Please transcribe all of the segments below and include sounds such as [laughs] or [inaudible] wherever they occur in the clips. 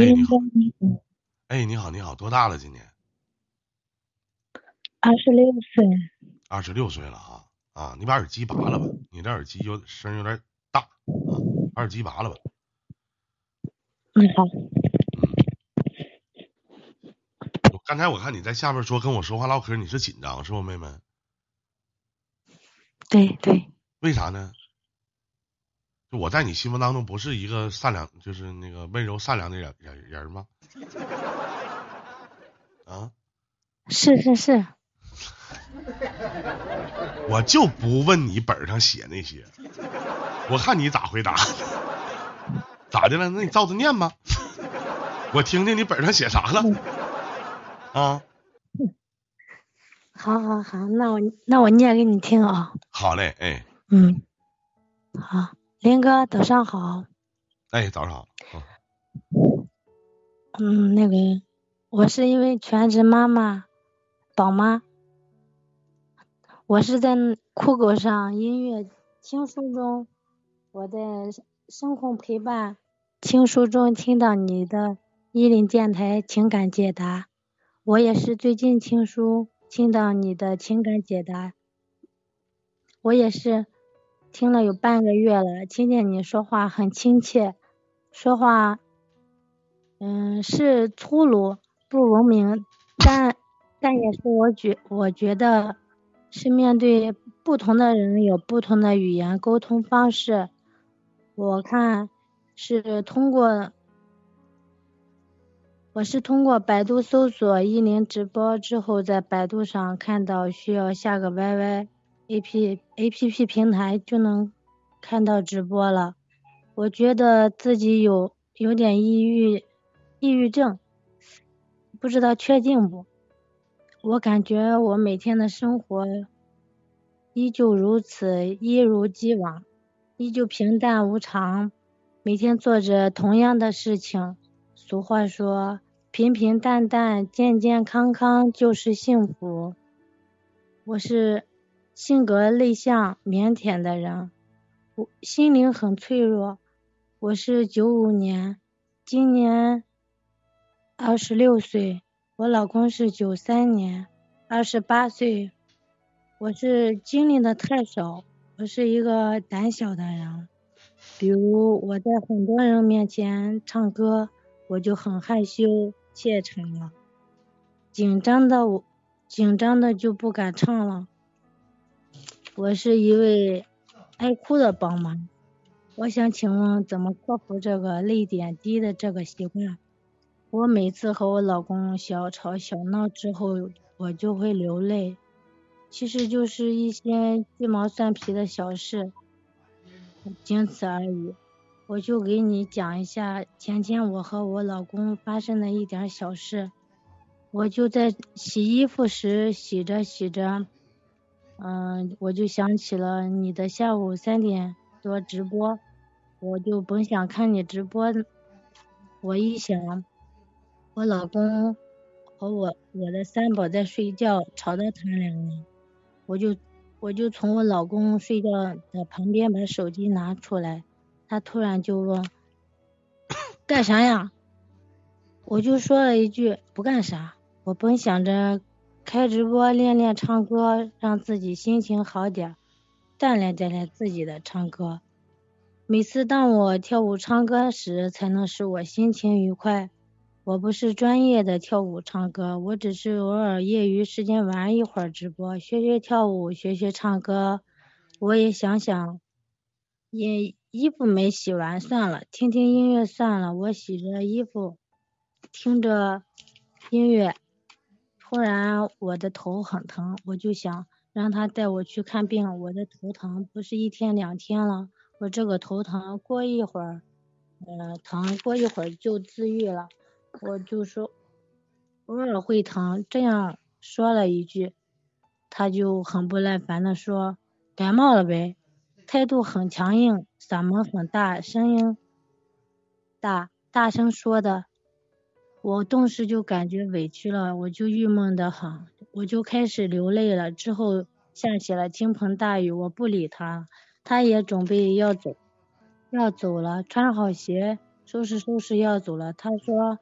哎，你你好，你好，你好，多大了？今年二十六岁，二十六岁了哈啊！你把耳机拔了吧，你这耳机有声有点大啊，耳机拔了吧。嗯好，我刚才我看你在下边说跟我说话唠嗑，你是紧张是不，妹妹？对对，为啥呢？就我在你心目当中不是一个善良，就是那个温柔善良的人人人吗？[laughs] 啊，是是是，我就不问你本上写那些，我看你咋回答。咋的了？那你照着念吧，我听听你本上写啥了。啊，好好好，那我那我念给你听啊，好嘞，哎嗯，好，林哥早上好，哎，早上好。嗯。嗯，那个我是因为全职妈妈，宝妈，我是在酷狗上音乐听书中，我在声控陪伴听书中听到你的伊林电台情感解答，我也是最近听书听到你的情感解答，我也是听了有半个月了，听见你说话很亲切，说话嗯，是粗鲁不文明，但但也是我觉我觉得是面对不同的人有不同的语言沟通方式。我看是通过我是通过百度搜索一零直播之后，在百度上看到需要下个 YY A P A P P 平台就能看到直播了。我觉得自己有有点抑郁。抑郁症，不知道确定不？我感觉我每天的生活依旧如此，一如既往，依旧平淡无常，每天做着同样的事情。俗话说，平平淡淡、健健康康就是幸福。我是性格内向、腼腆的人，我心灵很脆弱。我是九五年，今年。二十六岁，我老公是九三年，二十八岁。我是经历的太少，我是一个胆小的人。比如我在很多人面前唱歌，我就很害羞怯场了，紧张的我紧张的就不敢唱了。我是一位爱哭的宝妈，我想请问怎么克服这个泪点低的这个习惯？我每次和我老公小吵小闹之后，我就会流泪，其实就是一些鸡毛蒜皮的小事，仅此而已。我就给你讲一下前天我和我老公发生的一点小事。我就在洗衣服时洗着洗着，嗯，我就想起了你的下午三点多直播，我就本想看你直播，我一想。我老公和我我的三宝在睡觉，吵到他俩了。我就我就从我老公睡觉的旁边把手机拿出来，他突然就问干啥呀？我就说了一句不干啥。我本想着开直播练练唱歌，让自己心情好点，锻炼锻炼自己的唱歌。每次当我跳舞唱歌时，才能使我心情愉快。我不是专业的跳舞唱歌，我只是偶尔业余时间玩一会儿直播，学学跳舞，学学唱歌。我也想想，也衣服没洗完，算了，听听音乐算了。我洗着衣服，听着音乐，突然我的头很疼，我就想让他带我去看病。我的头疼不是一天两天了，我这个头疼过一会儿，呃，疼过一会儿就自愈了。我就说偶尔会疼，这样说了一句，他就很不耐烦的说感冒了呗，态度很强硬，嗓门很大，声音大，大声说的，我顿时就感觉委屈了，我就郁闷的很，我就开始流泪了。之后下起了倾盆大雨，我不理他，他也准备要走，要走了，穿好鞋。收拾收拾要走了。他说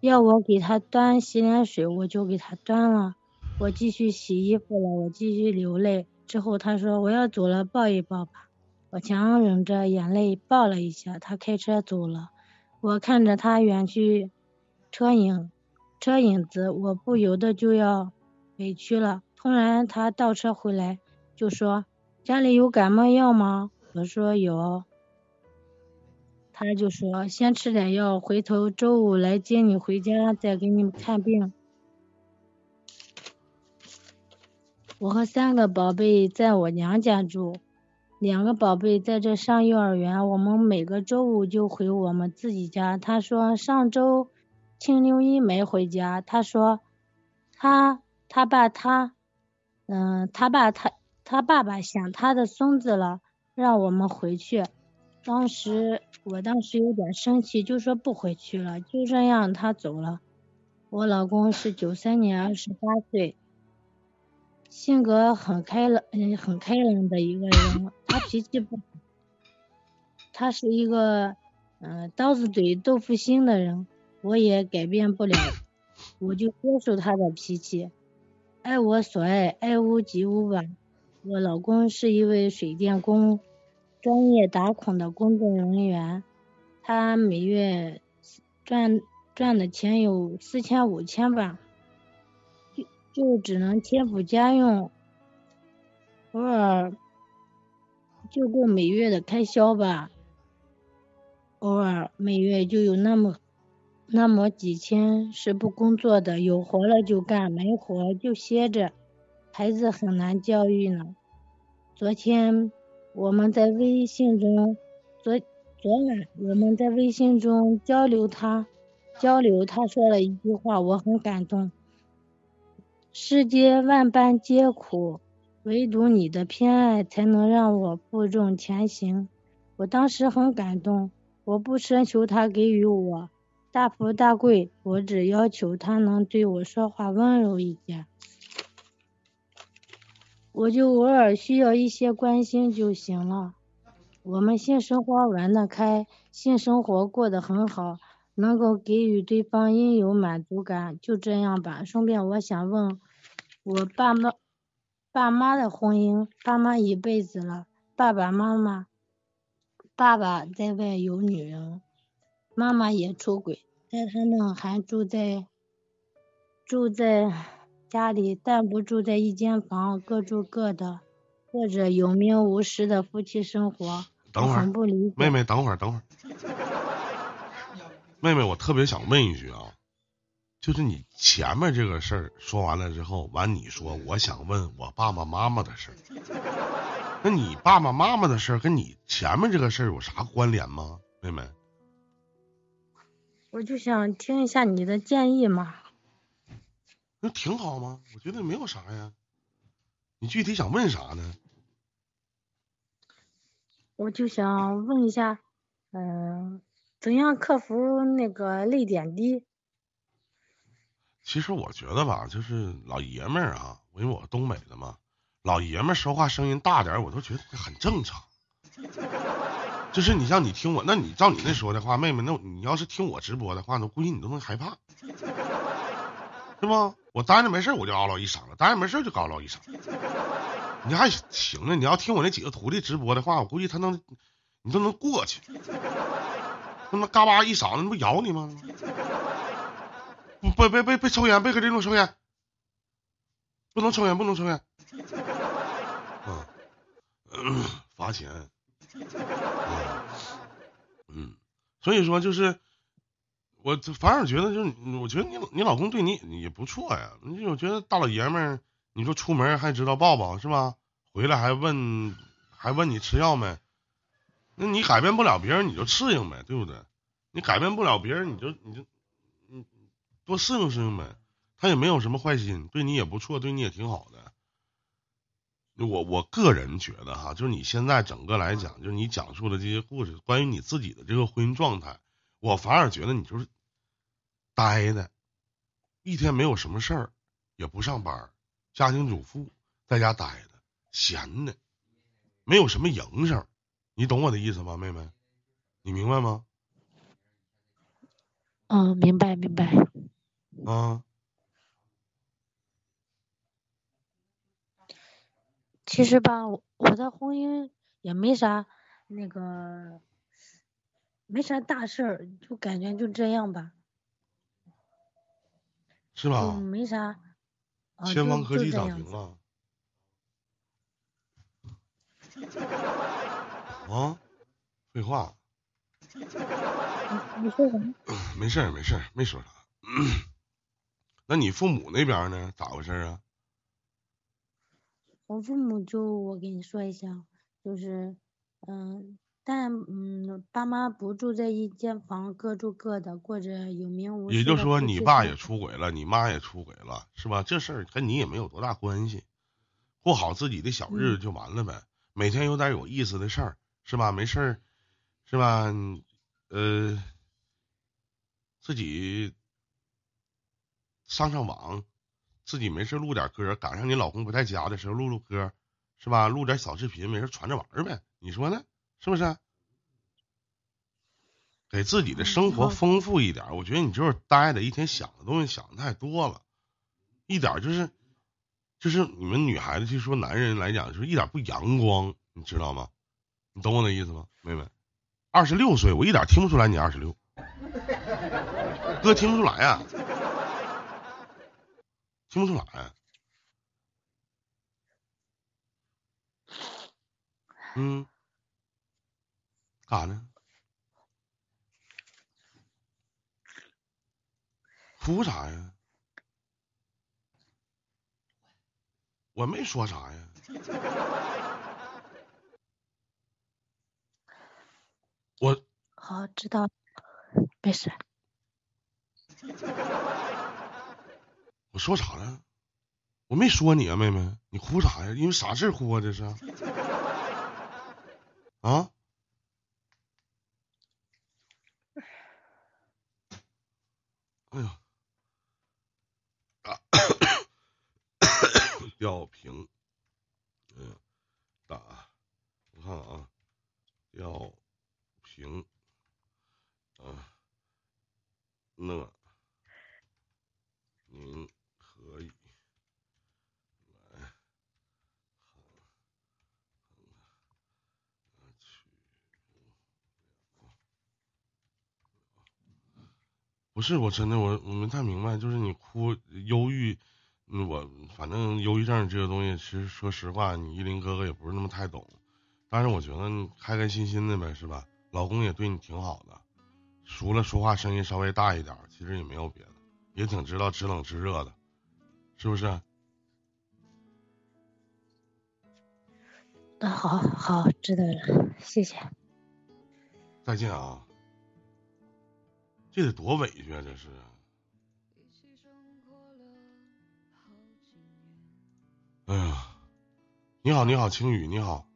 要我给他端洗脸水，我就给他端了。我继续洗衣服了，我继续流泪。之后他说我要走了，抱一抱吧。我强忍着眼泪抱了一下。他开车走了，我看着他远去车影车影子，我不由得就要委屈了。突然他倒车回来，就说家里有感冒药吗？我说有。他就说先吃点药，回头周五来接你回家，再给你看病。我和三个宝贝在我娘家住，两个宝贝在这上幼儿园。我们每个周五就回我们自己家。他说上周青六一没回家。他说他他爸他嗯他爸他他爸爸想他的孙子了，让我们回去。当时我当时有点生气，就说不回去了。就这样他走了。我老公是九三年，二十八岁。性格很开朗，嗯，很开朗的一个人。他脾气不，他是一个，嗯，刀子嘴豆腐心的人。我也改变不了，[clears throat] 我就接受他的脾气。爱我所爱，爱屋及乌吧。我老公是一位水电工，专业打孔的工作人员。他每月赚赚的钱有四千五千吧。就就只能贴补家用，偶尔就够每月的开销吧。偶尔每月就有那么那么几天是不工作的，有活了就干，没活就歇着。孩子很难教育呢。昨天我们在微信中，昨昨晚我们在微信中交流，他交流，他说了一句话，我很感动。世间万般皆苦，唯独你的偏爱才能让我负重前行。我当时很感动，我不奢求他给予我大富大贵，我只要求他能对我说话温柔一点。我就偶尔需要一些关心就行了。我们性生活玩得开，性生活过得很好。能够给予对方应有满足感，就这样吧。顺便我想问，我爸妈爸妈的婚姻，爸妈一辈子了，爸爸妈妈，爸爸在外有女人，妈妈也出轨，但他们还住在住在家里，但不住在一间房，各住各的，过着有名无实的夫妻生活。等会儿，妹妹，等会儿，等会儿。妹妹，我特别想问一句啊，就是你前面这个事儿说完了之后，完你说我想问我爸爸妈妈的事儿，那你爸爸妈妈的事儿跟你前面这个事儿有啥关联吗？妹妹，我就想听一下你的建议嘛。那挺好吗？我觉得没有啥呀。你具体想问啥呢？我就想问一下，嗯。怎样克服那个泪点低？其实我觉得吧，就是老爷们儿啊，因为我东北的嘛，老爷们儿说话声音大点，我都觉得很正常。就是你像你听我，那你照你那说的话，妹妹，那你要是听我直播的话，那估计你都能害怕，是不？我待着没事我就嗷唠一嗓子，待着没事就嗷唠一嗓。你还行呢，你要听我那几个徒弟直播的话，我估计他能，你都能过去。他妈嘎巴一嗓子，那不咬你吗？不，别别别别抽烟，别搁这种抽烟，不能抽烟，不能抽烟。嗯，[coughs] 罚钱。嗯，所以说就是，我反而觉得就是，我觉得你你老公对你也不错呀。你我觉得大老爷们儿，你说出门还知道抱抱是吧？回来还问还问你吃药没？那你改变不了别人，你就适应呗，对不对？你改变不了别人，你就你就你多适应适应呗。他也没有什么坏心，对你也不错，对你也挺好的。我我个人觉得哈，就是你现在整个来讲，就是你讲述的这些故事，关于你自己的这个婚姻状态，我反而觉得你就是呆的，一天没有什么事儿，也不上班，家庭主妇在家呆着，闲的，没有什么营生。你懂我的意思吗，妹妹？你明白吗？嗯，明白明白。啊，其实吧，我我的婚姻也没啥那个，没啥大事儿，就感觉就这样吧，是吧？没啥。啊，千方客气就这样子。咋行啊？啊，废话，你你说什么？没事儿没事儿，没说啥。[clears throat] 那你父母那边呢？咋回事啊？我父母就我跟你说一下，就是嗯，但嗯，爸妈不住在一间房，各住各的，过着有名无也就说你爸也。出轨了，你妈也出轨了，是吧？这事儿跟你也没有多大关系，过好自己的小日子嗯就完了呗。每天有点有意思的事儿，是吧？没事儿，是吧？你呃，自己上上网，自己没事录点歌，赶上你老公不在家的时候录录歌，是吧？录点小视频，没事传着玩儿呗。你说呢？是不是？给自己的嗯生活丰富一点，我觉得你就是呆的，一天想的东西想的太多了，一点就是就是你们女孩子去说男人来讲，就是一点不阳光，你知道吗？你懂我的意思吗，妹妹？二十六岁，我一点听不出来你二十六，[laughs] 哥听不出来呀、听不出来、嗯，干啥呢？哭啥呀？我没说啥呀。我好，知道，没事。说啥了？我没说你啊，妹妹，你哭啥呀？因为啥事哭啊？这是？啊？哎呀，啊，吊瓶，嗯，打，我看看啊，吊瓶，啊，那您可以来看去。不是，我真的我我没太明白，就是你哭忧郁，嗯，我反正忧郁症这个东西，其实说实话，你依林哥哥也不是那么太懂，但是我觉得你开开心心的呗，是吧？老公也对你挺好的，除了说话声音稍微大一点儿，其实也没有别的，也挺知道知冷知热的，是不是？那，好好，知道了，谢谢。再见啊！这得多委屈啊，这是。哎呀，你好，你好，青雨，你好，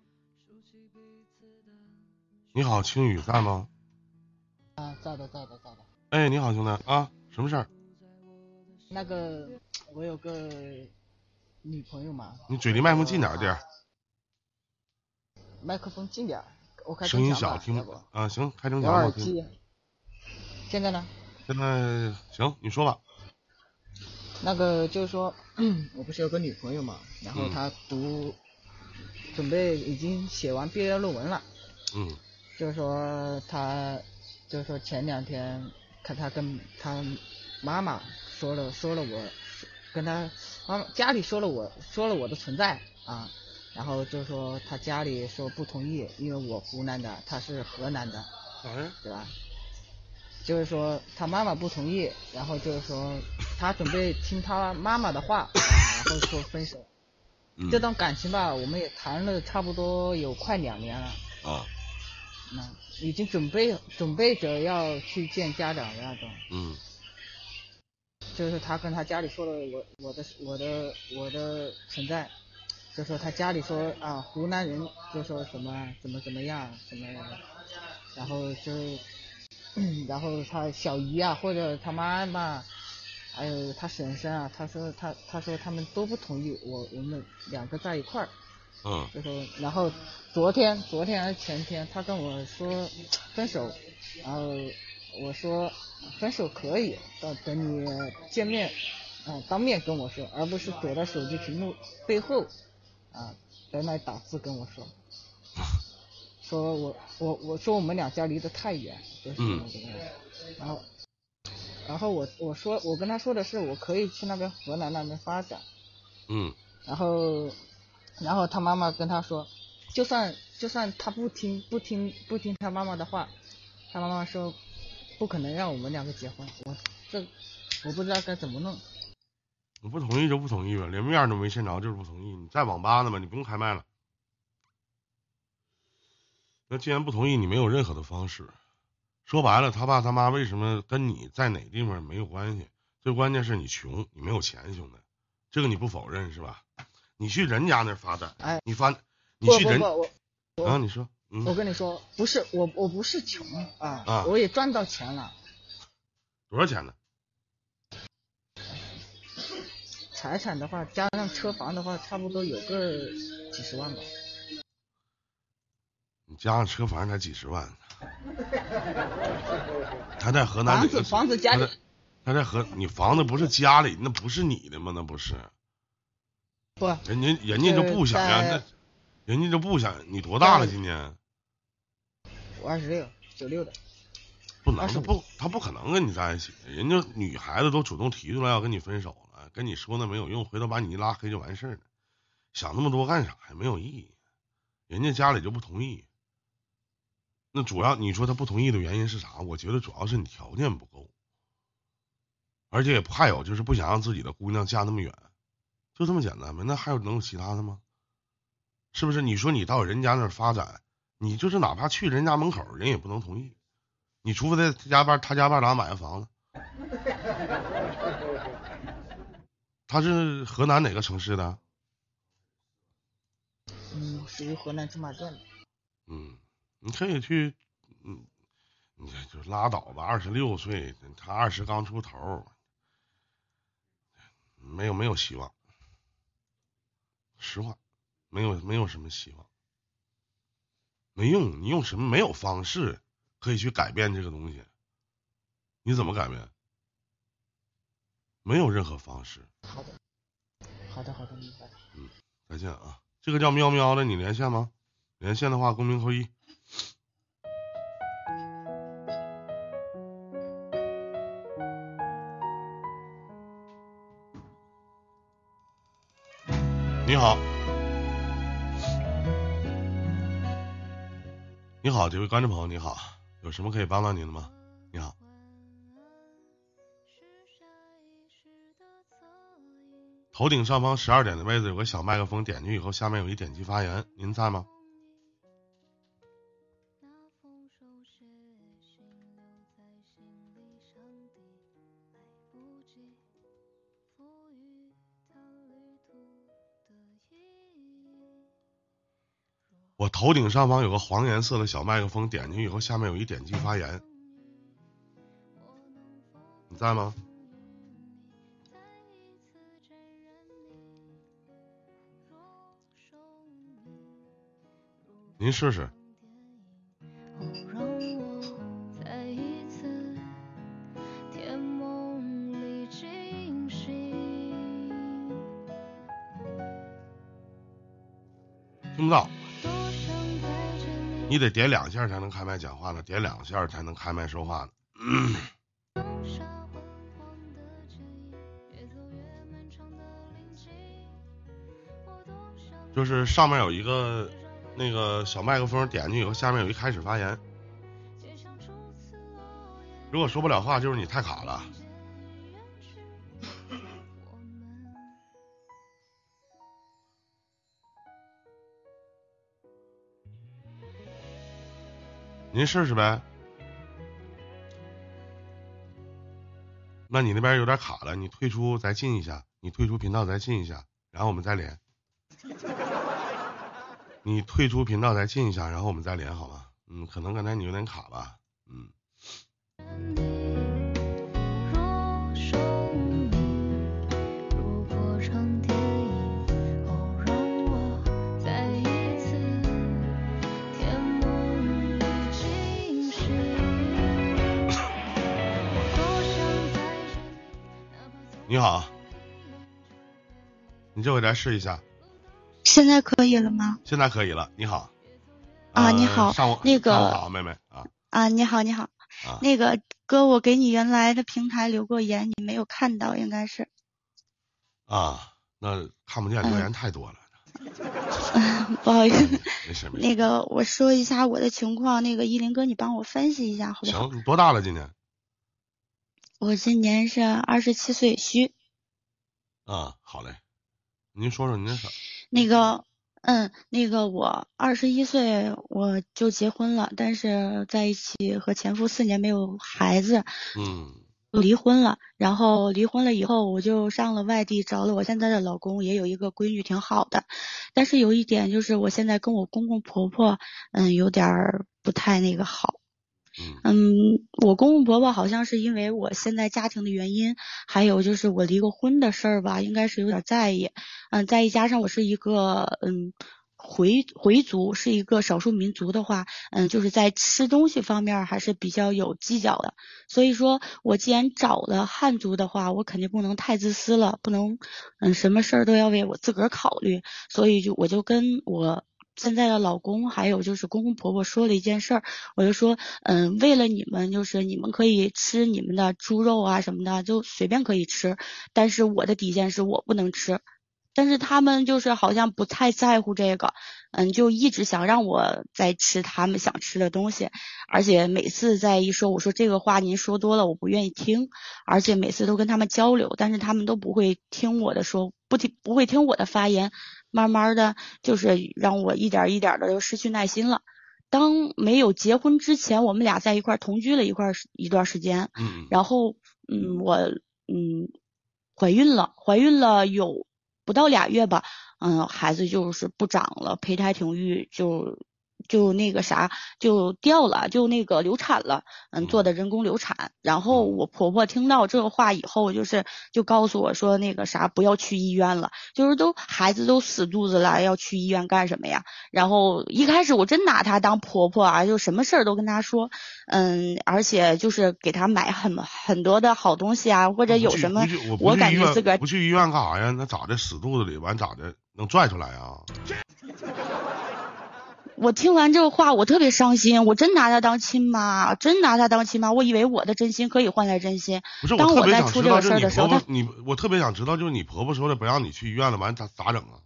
你好，青雨在吗？啊，在的，在的，在的。哎，你好，兄弟啊，什么事儿？那个，我有个女朋友嘛，你嘴离麦克风近点儿点儿，麦克风近点儿，我开声音小，听要不啊，行，开成有强我听。耳机。现在呢？现在行，你说吧。那个就是说，[clears throat] 我不是有个女朋友嘛，然后嗯她读，准备已经写完毕业论文了，嗯就是说她，就是说前两天看她跟她妈妈说了说了我，跟她妈妈家里说了我说了我的存在啊，然后就说她家里说不同意，因为我湖南的，她是河南的，嗯？对吧？就是说他妈妈不同意，然后就是说他准备听他妈妈的话，啊 [laughs] 然后说分手。嗯。这段感情吧，我们也谈了差不多有快两年了，啊。那已经准备准备着要去见家长的那种。嗯。就是他跟他家里说了我我的我的我的存在，就说他家里说啊湖南人就说什么怎么怎么样什么，然后就，[clears throat] 然后他小姨啊或者他妈妈，还有他婶婶啊，他说他他说他们都不同意我我们两个在一块儿，嗯。就说然后昨天昨天还是前天他跟我说分手，然后我说分手可以，等等你见面，啊，当面跟我说，而不是躲在手机屏幕背后，啊，在那打字跟我说，[laughs] 说我我我说我们两家离得太远，就是那个，然后然后我我说我跟他说的是我可以去那边河南那边发展，嗯，然后然后他妈妈跟他说，就算就算他不听不听不听他妈妈的话，他妈妈说不可能让我们两个结婚，我这我不知道该怎么弄。我不同意就不同意呗，连面都没见着就是不同意。你在网吧呢吗？你不用开麦了。那既然不同意，你没有任何的方式。说白了，他爸他妈为什么跟你在哪地方没有关系？最关键是你穷，你没有钱，兄弟，这个你不否认是吧？你去人家那儿发展，哎，你发，你去人不不，我啊？你说，嗯，我跟你说，不是我我不是穷啊，啊我也赚到钱了，多少钱呢？财产的话加上车房的话，差不多有个几十万吧。你加上车房才几十万，他在河南房子房子家里他在他在河，你房子不是家里，那不是你的吗？那不是，不人家人家就不想呀，在那人家就不想。你多大了？今年我二十六九六的，不能，他不他不可能跟你在一起。人家女孩子都主动提出来要跟你分手了，跟你说那没有用，回头把你一拉黑就完事儿了。想那么多干啥呀？没有意义。人家家里就不同意。那主要你说他不同意的原因是啥？我觉得主要是你条件不够，而且也还有就是不想让自己的姑娘嫁那么远，就这么简单呗。那还有能有其他的吗？是不是？你说你到人家那儿发展，你就是哪怕去人家门口，人也不能同意。你除非在他家办他家半拉买个房子。他是河南哪个城市的？嗯，属于河南驻马店的。嗯，你可以去，嗯，你这就拉倒吧。二十六岁，他二十刚出头，没有没有希望。实话，没有没有什么希望，没用。你用什么没有方式可以去改变这个东西？你怎么改变？没有任何方式。好的，好的，好的，明白。再见啊！这个叫喵喵的，你连线吗？连线的话，公屏扣一。你好，你好，这位观众朋友，你好，有什么可以帮到您的吗？你好，头顶上方十二点的位置有个小麦克风，点进去以后，下面有一点击发言，您在吗？头顶上方有个黄颜色的小麦克风，点进去以后，下面有一点击发言，你在吗？您试试。听不到，你得点两下才能开麦讲话呢，点两下才能开麦说话呢。放下昏黄的记忆，越走越漫长的林径。我多想就是上面有一个那个小麦克风，点进去以后，下面有一开始发言。如果说不了话，就是你太卡了。您试试呗。那你那边有点卡了，你退出再进一下，你退出频道再进一下，然后我们再连。你退出频道再进一下，然后我们再连好吗？嗯，可能刚才你有点卡吧。嗯，好，你这回来试一下，现在可以了吗？现在可以了。你好，啊呃你好上午那个上午好，妹妹啊啊，你好，你好，啊，那个哥，我给你原来的平台留过言，你没有看到，应该是。啊，那看不见留言太多了，[laughs] 不好意思，没事没事。那个我说一下我的情况，那个依林哥，你帮我分析一下好不好？行，你多大了今年？我今年是二十七岁虚，啊，好嘞，您说说您那啥，那个，嗯，那个我二十一岁我就结婚了，但是在一起和前夫四年没有孩子，嗯离婚了，然后离婚了以后，我就上了外地，找了我现在的老公，也有一个闺女，挺好的。但是有一点就是，我现在跟我公公婆婆，嗯，有点儿不太那个好。嗯，我公公婆婆好像是因为我现在家庭的原因，还有就是我离过婚的事儿吧，应该是有点在意。嗯，再一加上我是一个嗯回回族，是一个少数民族的话，嗯，就是在吃东西方面还是比较有计较的。所以说我既然找了汉族的话，我肯定不能太自私了，不能嗯什么事儿都要为我自个儿考虑。所以就我就跟我现在的老公还有就是公公婆婆说了一件事儿，我就说嗯，为了你们，就是你们可以吃你们的猪肉啊什么的，就随便可以吃，但是我的底线是我不能吃。但是他们就是好像不太在乎这个，嗯，就一直想让我再吃他们想吃的东西，而且每次在一说我说这个话您说多了我不愿意听，而且每次都跟他们交流，但是他们都不会听我的说，不听不会听我的发言，慢慢的就是让我一点一点的就失去耐心了。当没有结婚之前，我们俩在一块儿同居了一块儿一段时间，嗯然后嗯，我嗯怀孕了，怀孕了有不到俩月吧，嗯，孩子就是不长了，胚胎停育就就那个啥就掉了，就那个流产了，嗯，做的人工流产。然后我婆婆听到这个话以后，就是就告诉我说那个啥不要去医院了，就是都孩子都死肚子了，要去医院干什么呀？然后一开始我真拿她当婆婆啊，就什么事儿都跟她说，嗯，而且就是给她买很很多的好东西啊，或者有什么我感觉自个儿不去医院干啥呀？那咋的？死肚子里完咋的？能拽出来啊？[laughs] 我听完这个话，我特别伤心，我真拿她当亲妈，真拿她当亲妈，我以为我的真心可以换来真心。不是，当我在出这个事儿的时候，她婆婆，你我特别想知道，就是你婆婆说的不让你去医院了，完咋咋整啊？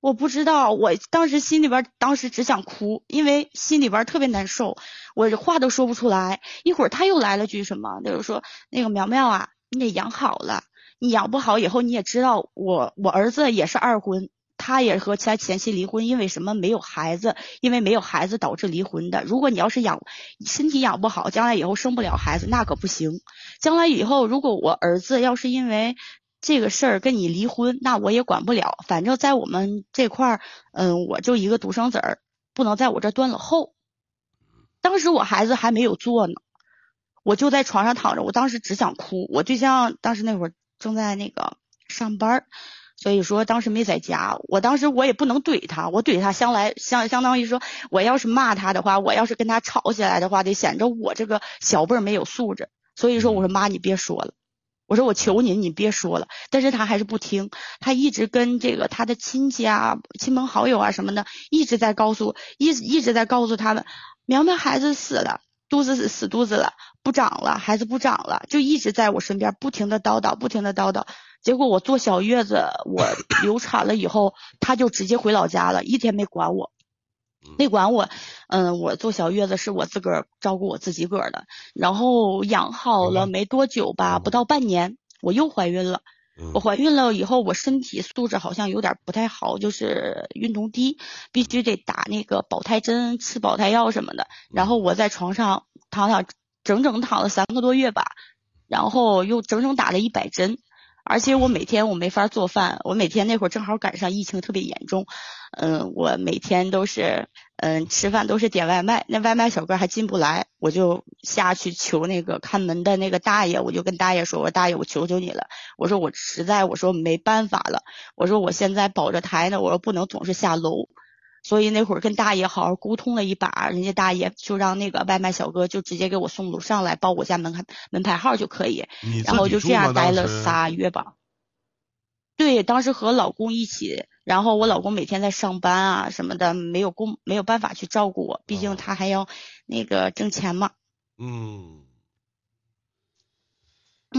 我不知道，我当时心里边当时只想哭，因为心里边特别难受，我这话都说不出来。一会儿他又来了句什么，就是说那个苗苗啊，你得养好了，你养不好以后你也知道，我我儿子也是二婚，他也和其他前妻离婚，因为什么没有孩子，因为没有孩子导致离婚的。如果你要是养身体养不好，将来以后生不了孩子，那可不行。将来以后如果我儿子要是因为这个事儿跟你离婚，那我也管不了。反正在我们这块儿，嗯，我就一个独生子儿，不能在我这儿断了后。当时我孩子还没有做呢，我就在床上躺着，我当时只想哭。我对象当时那会儿正在那个上班儿，所以说当时没在家。我当时我也不能怼他，我怼他相来相相当于说，我要是骂他的话，我要是跟他吵起来的话，得显着我这个小辈儿没有素质。所以说，我说妈，你别说了。我说我求您，你别说了。但是他还是不听，他一直跟这个他的亲戚啊、亲朋好友啊什么的，一直在告诉，一直一直在告诉他们，苗苗孩子死了，肚子死死肚子了，不长了，孩子不长了，就一直在我身边不停的叨叨，不停的叨叨。结果我坐小月子，我 [coughs] 流产了以后，他就直接回老家了，一天没管我。没管我，嗯，我坐小月子是我自个儿照顾我自己个儿的，然后养好了没多久吧，不到半年我又怀孕了。嗯我怀孕了以后，我身体素质好像有点不太好，就是孕酮低，必须得打那个保胎针、吃保胎药什么的。然后我在床上躺躺，整整躺了三个多月吧，然后又整整打了一百针。而且我每天我没法做饭，我每天那会儿正好赶上疫情特别严重，嗯，我每天都是嗯吃饭都是点外卖，那外卖小哥还进不来，我就下去求那个看门的那个大爷，我就跟大爷说，我说大爷我求求你了，我说我实在我说没办法了，我说我现在保着台呢，我说不能总是下楼。所以那会儿跟大爷好好沟通了一把，人家大爷就让那个外卖小哥就直接给我送楼上来，报我家门牌门牌号就可以。你然后就这样待了仨月吧。对，当时和老公一起，然后我老公每天在上班啊什么的，没有工没有办法去照顾我，毕哦竟他还要那个挣钱嘛。嗯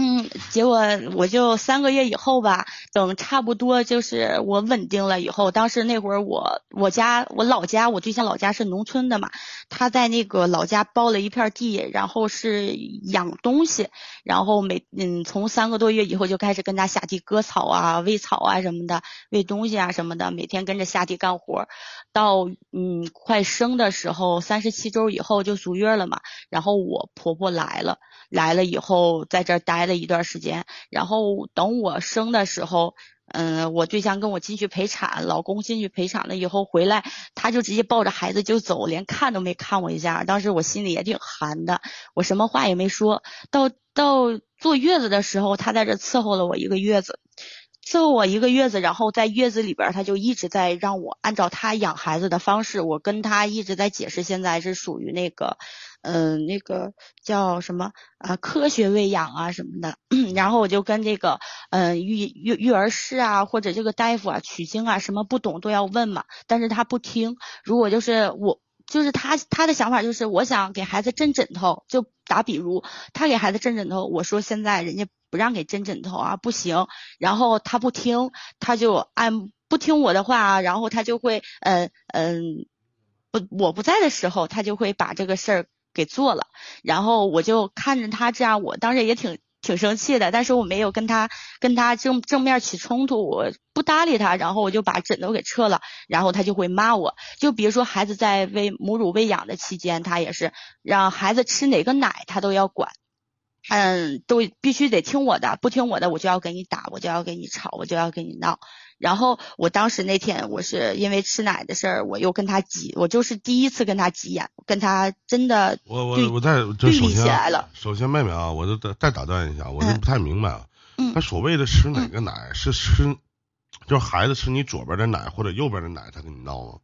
嗯，结果我就三个月以后吧，等差不多就是我稳定了以后，当时那会儿我我家我老家我对象老家是农村的嘛，他在那个老家包了一片地，然后是养东西，然后每嗯从三个多月以后就开始跟他下地割草啊、喂草啊什么的，喂东西啊什么的，每天跟着下地干活，到嗯快生的时候，三十七周以后就足月了嘛，然后我婆婆来了。来了以后，在这儿待了一段时间，然后等我生的时候，嗯，我对象跟我进去陪产，老公进去陪产了以后回来，他就直接抱着孩子就走，连看都没看我一下。当时我心里也挺寒的，我什么话也没说。到到坐月子的时候，他在这伺候了我一个月子。伺候我一个月子，然后在月子里边儿，他就一直在让我按照他养孩子的方式，我跟他一直在解释，现在是属于那个，嗯、那个叫什么啊，科学喂养啊什么的。[clears throat] 然后我就跟这个，嗯、育育育儿师啊，或者这个大夫啊取经啊，什么不懂都要问嘛，但是他不听。如果就是我。就是他他的想法就是我想给孩子枕枕头，就打比如他给孩子枕枕头，我说现在人家不让给枕枕头啊，不行，然后他不听，他就按不听我的话，然后他就会呃嗯、不我不在的时候，他就会把这个事儿给做了，然后我就看着他这样，我当时也挺挺生气的，但是我没有跟他跟他正正面起冲突，我不搭理他，然后我就把枕头给撤了，然后他就会骂我，就比如说孩子在喂母乳喂养的期间，他也是让孩子吃哪个奶他都要管。嗯，都必须得听我的，不听我的我就要给你打，我就要给你吵，我就要给你闹。然后我当时那天我是因为吃奶的事儿，我又跟他急，我就是第一次跟他急眼，跟他真的我我我再这对立起首先来了。首先妹妹啊，我就再再打断一下，我就嗯。不太明白啊。嗯。他所谓的吃哪个奶是吃，就是孩子吃你左边的奶或者右边的奶，他跟你闹吗？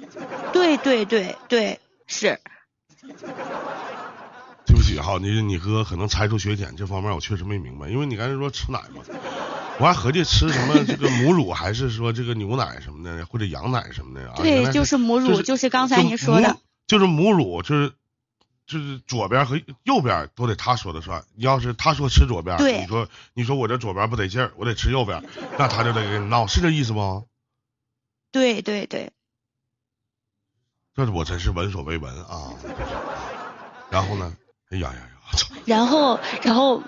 [laughs] 对对对对是，对不起哈，你你哥可能猜出学浅，这方面我确实没明白，因为你刚才说吃奶嘛，我还合计吃什么这个母乳，还是说这个牛奶什么的，或者羊奶什么的啊？对来就是母乳，就是就是刚才就您说的母，就是母乳，就是就是左边和右边都得他说的算。要是他说吃左边，对你说你说我这左边不得劲儿，我得吃右边，那他就得跟你闹，是这意思不？对对对，这是我真是闻所未闻啊！然后呢？哎呀呀呀！[laughs] 然后然后。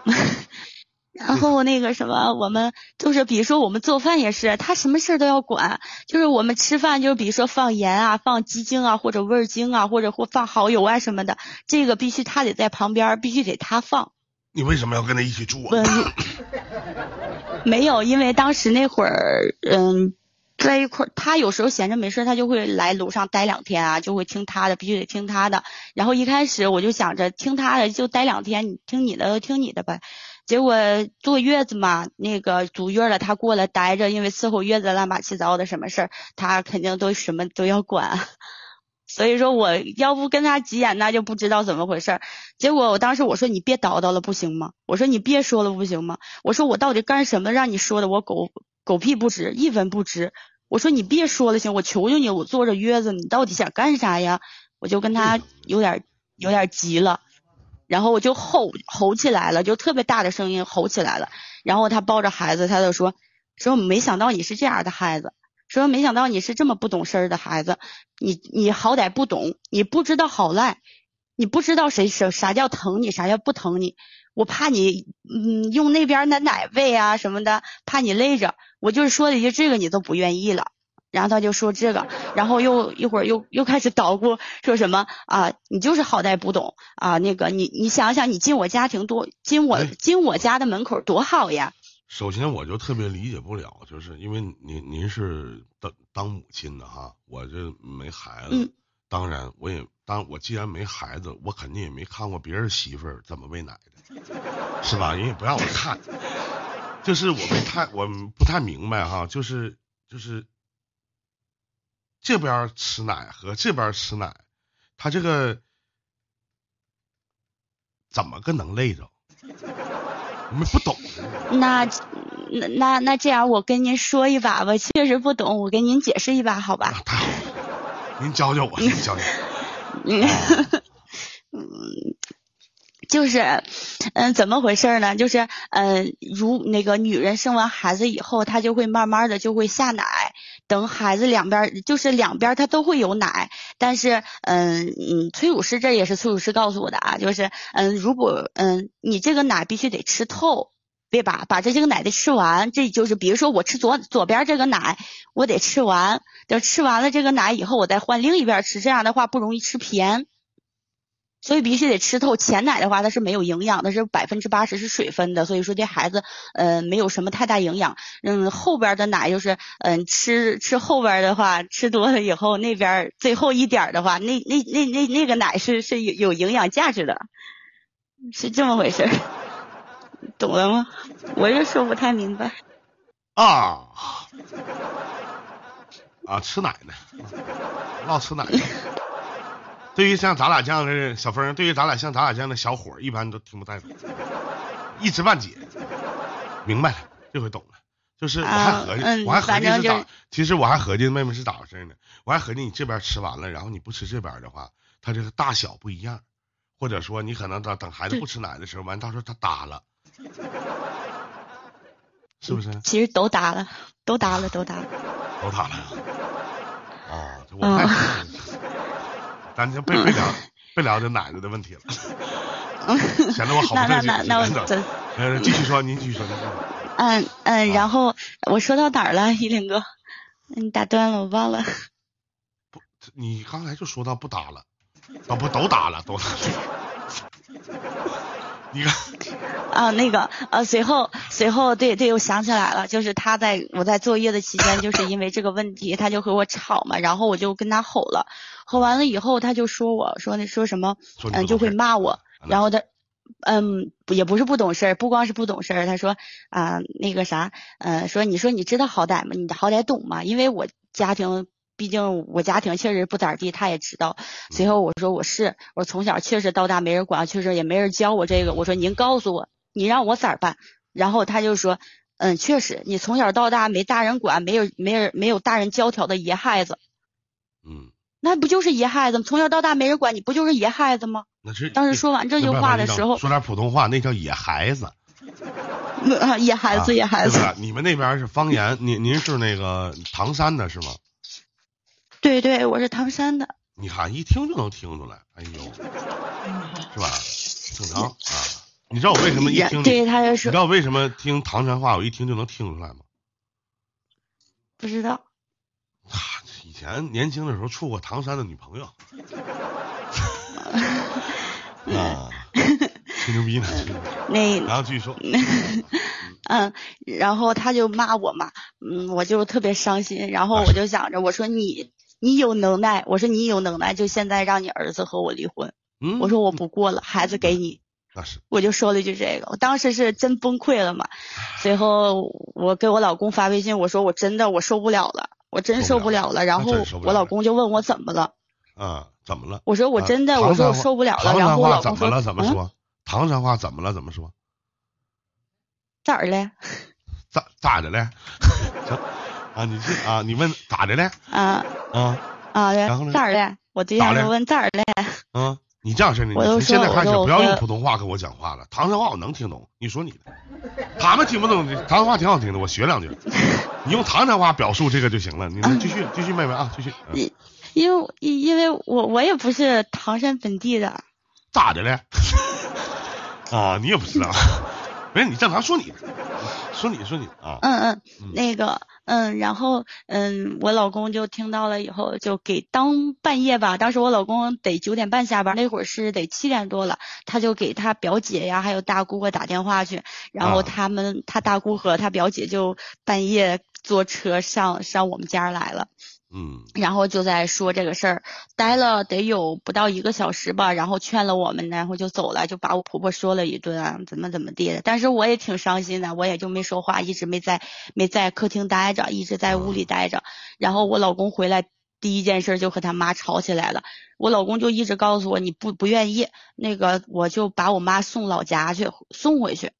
然后那个什么，我们就是比如说我们做饭也是，他什么事儿都要管。就是我们吃饭，就是比如说放盐啊、放鸡精啊，或者味儿精啊，或者或放蚝油啊什么的，这个必须他得在旁边儿，必须得他放。你为什么要跟他一起住啊？嗯，没有，因为当时那会儿，嗯，在一块儿，他有时候闲着没事儿，他就会来楼上待两天啊，就会听他的，必须得听他的。然后一开始我就想着听他的就待两天，你听你的就听你的呗。结果坐月子嘛，那个足月了，他过来待着，因为伺候月子乱八七糟的什么事儿，他肯定都什么都要管。[laughs] 所以说我要不跟他急眼，那就不知道怎么回事儿。结果我当时我说你别叨叨了，不行吗？我说你别说了，不行吗？我说我到底干什么让你说的我狗狗屁不值，一文不值。我说你别说了行，我求求你，我坐着月子，你到底想干啥呀？我就跟他有点有点急了，然后我就吼吼起来了，就特别大的声音吼起来了。然后他抱着孩子，他就说说没想到你是这样的孩子，说没想到你是这么不懂事儿的孩子，你你好歹不懂，你不知道好赖，你不知道谁啥啥叫疼你，啥叫不疼你。我怕你，嗯，用那边的奶喂啊什么的，怕你累着。我就是说了一句这个，你都不愿意了。然后他就说这个，然后又一会儿又又开始捣鼓，说什么啊，你就是好歹不懂啊，那个你你想想，你进我家庭多进我哎进我家的门口多好呀。首先我就特别理解不了，就是因为您您是当当母亲的哈，我这没孩子，嗯当然我也当我既然没孩子，我肯定也没看过别人媳妇儿怎么喂奶的，是吧？人也不让我看，[laughs] 就是我没太我不太明白哈，就是就是这边吃奶和这边吃奶，他这个怎么个能累着？我们不懂。那那那那这样，我跟您说一把吧，确实不懂，我跟您解释一把好吧？啊，太好了，您教教我，您教教 [laughs] 我。嗯嗯，就是，嗯，怎么回事呢？就是，嗯，如那个女人生完孩子以后，她就会慢慢的就会下奶，等孩子两边就是两边他都会有奶，但是，嗯嗯，催乳师这也是催乳师告诉我的啊，就是，嗯，如果嗯你这个奶必须得吃透。对吧把这些个奶得吃完，这就是比如说我吃左左边这个奶，我得吃完，等吃完了这个奶以后，我再换另一边吃，这样的话不容易吃偏。所以必须得吃透。前奶的话，它是没有营养的，是百分之八十是水分的，所以说对孩子呃没有什么太大营养。嗯，后边的奶就是嗯吃吃后边的话，吃多了以后，那边最后一点的话，那那那那那个奶是是有有营养价值的，是这么回事儿，懂了吗？我就说不太明白。啊啊，吃奶呢，唠吃奶。对于像咱俩这样的小峰，对于咱俩像咱俩这样的小伙儿，一般都听不太懂，一知半解。明白了，这回懂了。就是我还合计，啊嗯我还合计是咋？其实我还合计妹妹是咋回事呢？我还合计你这边吃完了，然后你不吃这边的话，它这个大小不一样，或者说你可能等等孩子不吃奶的时候，完到时候它耷了，是不是？其实都耷了，都耷了，都耷了。都耷了。哦，我太 [laughs] 嗯咱就别别聊别聊这奶奶的问题了，[laughs] 显得我好那不正经。那那那我真的真呃，继续说，您继续说。嗯嗯，啊然后我说到哪儿了，依林哥？你打断了，我忘了。不你刚才就说到不打了，啊不都打了，都打了。你看，[laughs] 啊，那个呃，随后随后对对，我想起来了，就是他在我在作业的期间，就是因为这个问题，他就和我吵嘛，然后我就跟他吼了，吼完了以后，他就说我说那说什么，嗯，就会骂我，嗯然后他。嗯，也不是不懂事儿，不光是不懂事儿。他说啊、那个啥，呃，说你说你知道好歹吗？你好歹懂吗？因为我家庭，毕竟我家庭确实不咋地，他也知道。随后我说我是，我从小确实到大没人管，确实也没人教我这个。我说您告诉我，你让我咋办？然后他就说，嗯，确实，你从小到大没大人管，没有没人没有大人教条的野孩子，嗯，那不就是野孩子吗？从小到大没人管你，不就是野孩子吗？那是当时说完这句话的时候，说点普通话，那叫野孩子。[laughs] 啊野孩子，啊野孩子你们那边是方言，您您是那个唐山的是吗？对对，我是唐山的。你看一听就能听出来，哎呦，[laughs] 是吧？正常啊。你知道我为什么一听你，对，他就你知道为什么听唐山话我一听就能听出来吗？不知道。前年轻的时候处过唐山的女朋友。[laughs] 啊，吹牛逼呢，那。然后继续说，[laughs] 嗯，然后他就骂我嘛，嗯，我就特别伤心，然后我就想着，我说你你有能耐，我说你有能耐，就现在让你儿子和我离婚，嗯，我说我不过了，孩子给你，那是，我就说了一句这个，我当时是真崩溃了嘛，随后我给我老公发微信，我说我真的我受不了了，我真受不了了，然后我老公就问我怎么了，啊，怎么了？我说我啊真的，唐我说我受不了了，然后我老公说怎么了？怎么嗯说？唐山话怎么了？怎么说？咋儿了？咋咋的了？[laughs] 啊，你这啊，你问咋的了？啊啊啊，然后呢咋儿嘞？我对象就问咋儿嘞？啊，[laughs] 你这样式的，你从现在开始不要用普通话跟我讲话了，唐山话我能听懂，你说你的，他们听不懂，唐山话挺好听的，我学两句。[laughs] 你用唐山话表述这个就行了，你们继续继续，妹妹啊，继续。嗯因为因因为我我也不是唐山本地的，咋的了？[laughs] 啊，你也不知道，[laughs] 没事，你正常说你的，说你说你啊，嗯嗯嗯，那个嗯，然后嗯，我老公就听到了以后，就给当半夜吧，当时我老公得九点半下班，那会儿是得七点多了，他就给他表姐呀还有大姑姑打电话去，然后啊他们他大姑和他表姐就半夜坐车上上我们家来了。嗯然后就在说这个事儿，待了得有不到一个小时吧，然后劝了我们，然后就走了，就把我婆婆说了一顿啊，怎么怎么地的。但是我也挺伤心的，我也就没说话，一直没在没在客厅待着，一直在屋里待着。然后我老公回来第一件事就和他妈吵起来了。我老公就一直告诉我，你不不愿意，那个我就把我妈送老家去，送回去。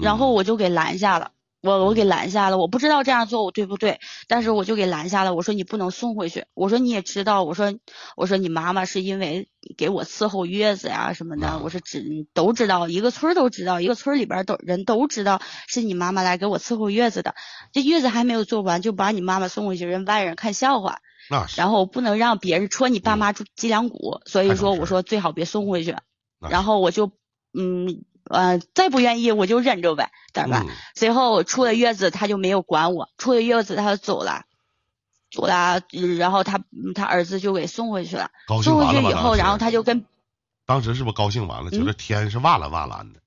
然后我就给拦下了，我我给拦下了，我不知道这样做我对不对，但是我就给拦下了。我说你不能送回去，我说你也知道，我说我说你妈妈是因为给我伺候月子呀什么的，啊。我说只都知道，一个村儿都知道，一个村儿里边儿都人都知道是你妈妈来给我伺候月子的，这月子还没有做完就把你妈妈送回去，人外人看笑话，那。是，然后不能让别人戳你爸妈脊梁骨，所以说我说最好别送回去，然后我就嗯呃再不愿意我就忍着呗，咋办？嗯随后出了月子，他就没有管我，出了月子他就走了，走了，嗯然后他嗯他儿子就给送回去了，高兴送回？去以后，然后他就跟当时是不是高兴完了，觉嗯得天是哇蓝哇蓝的？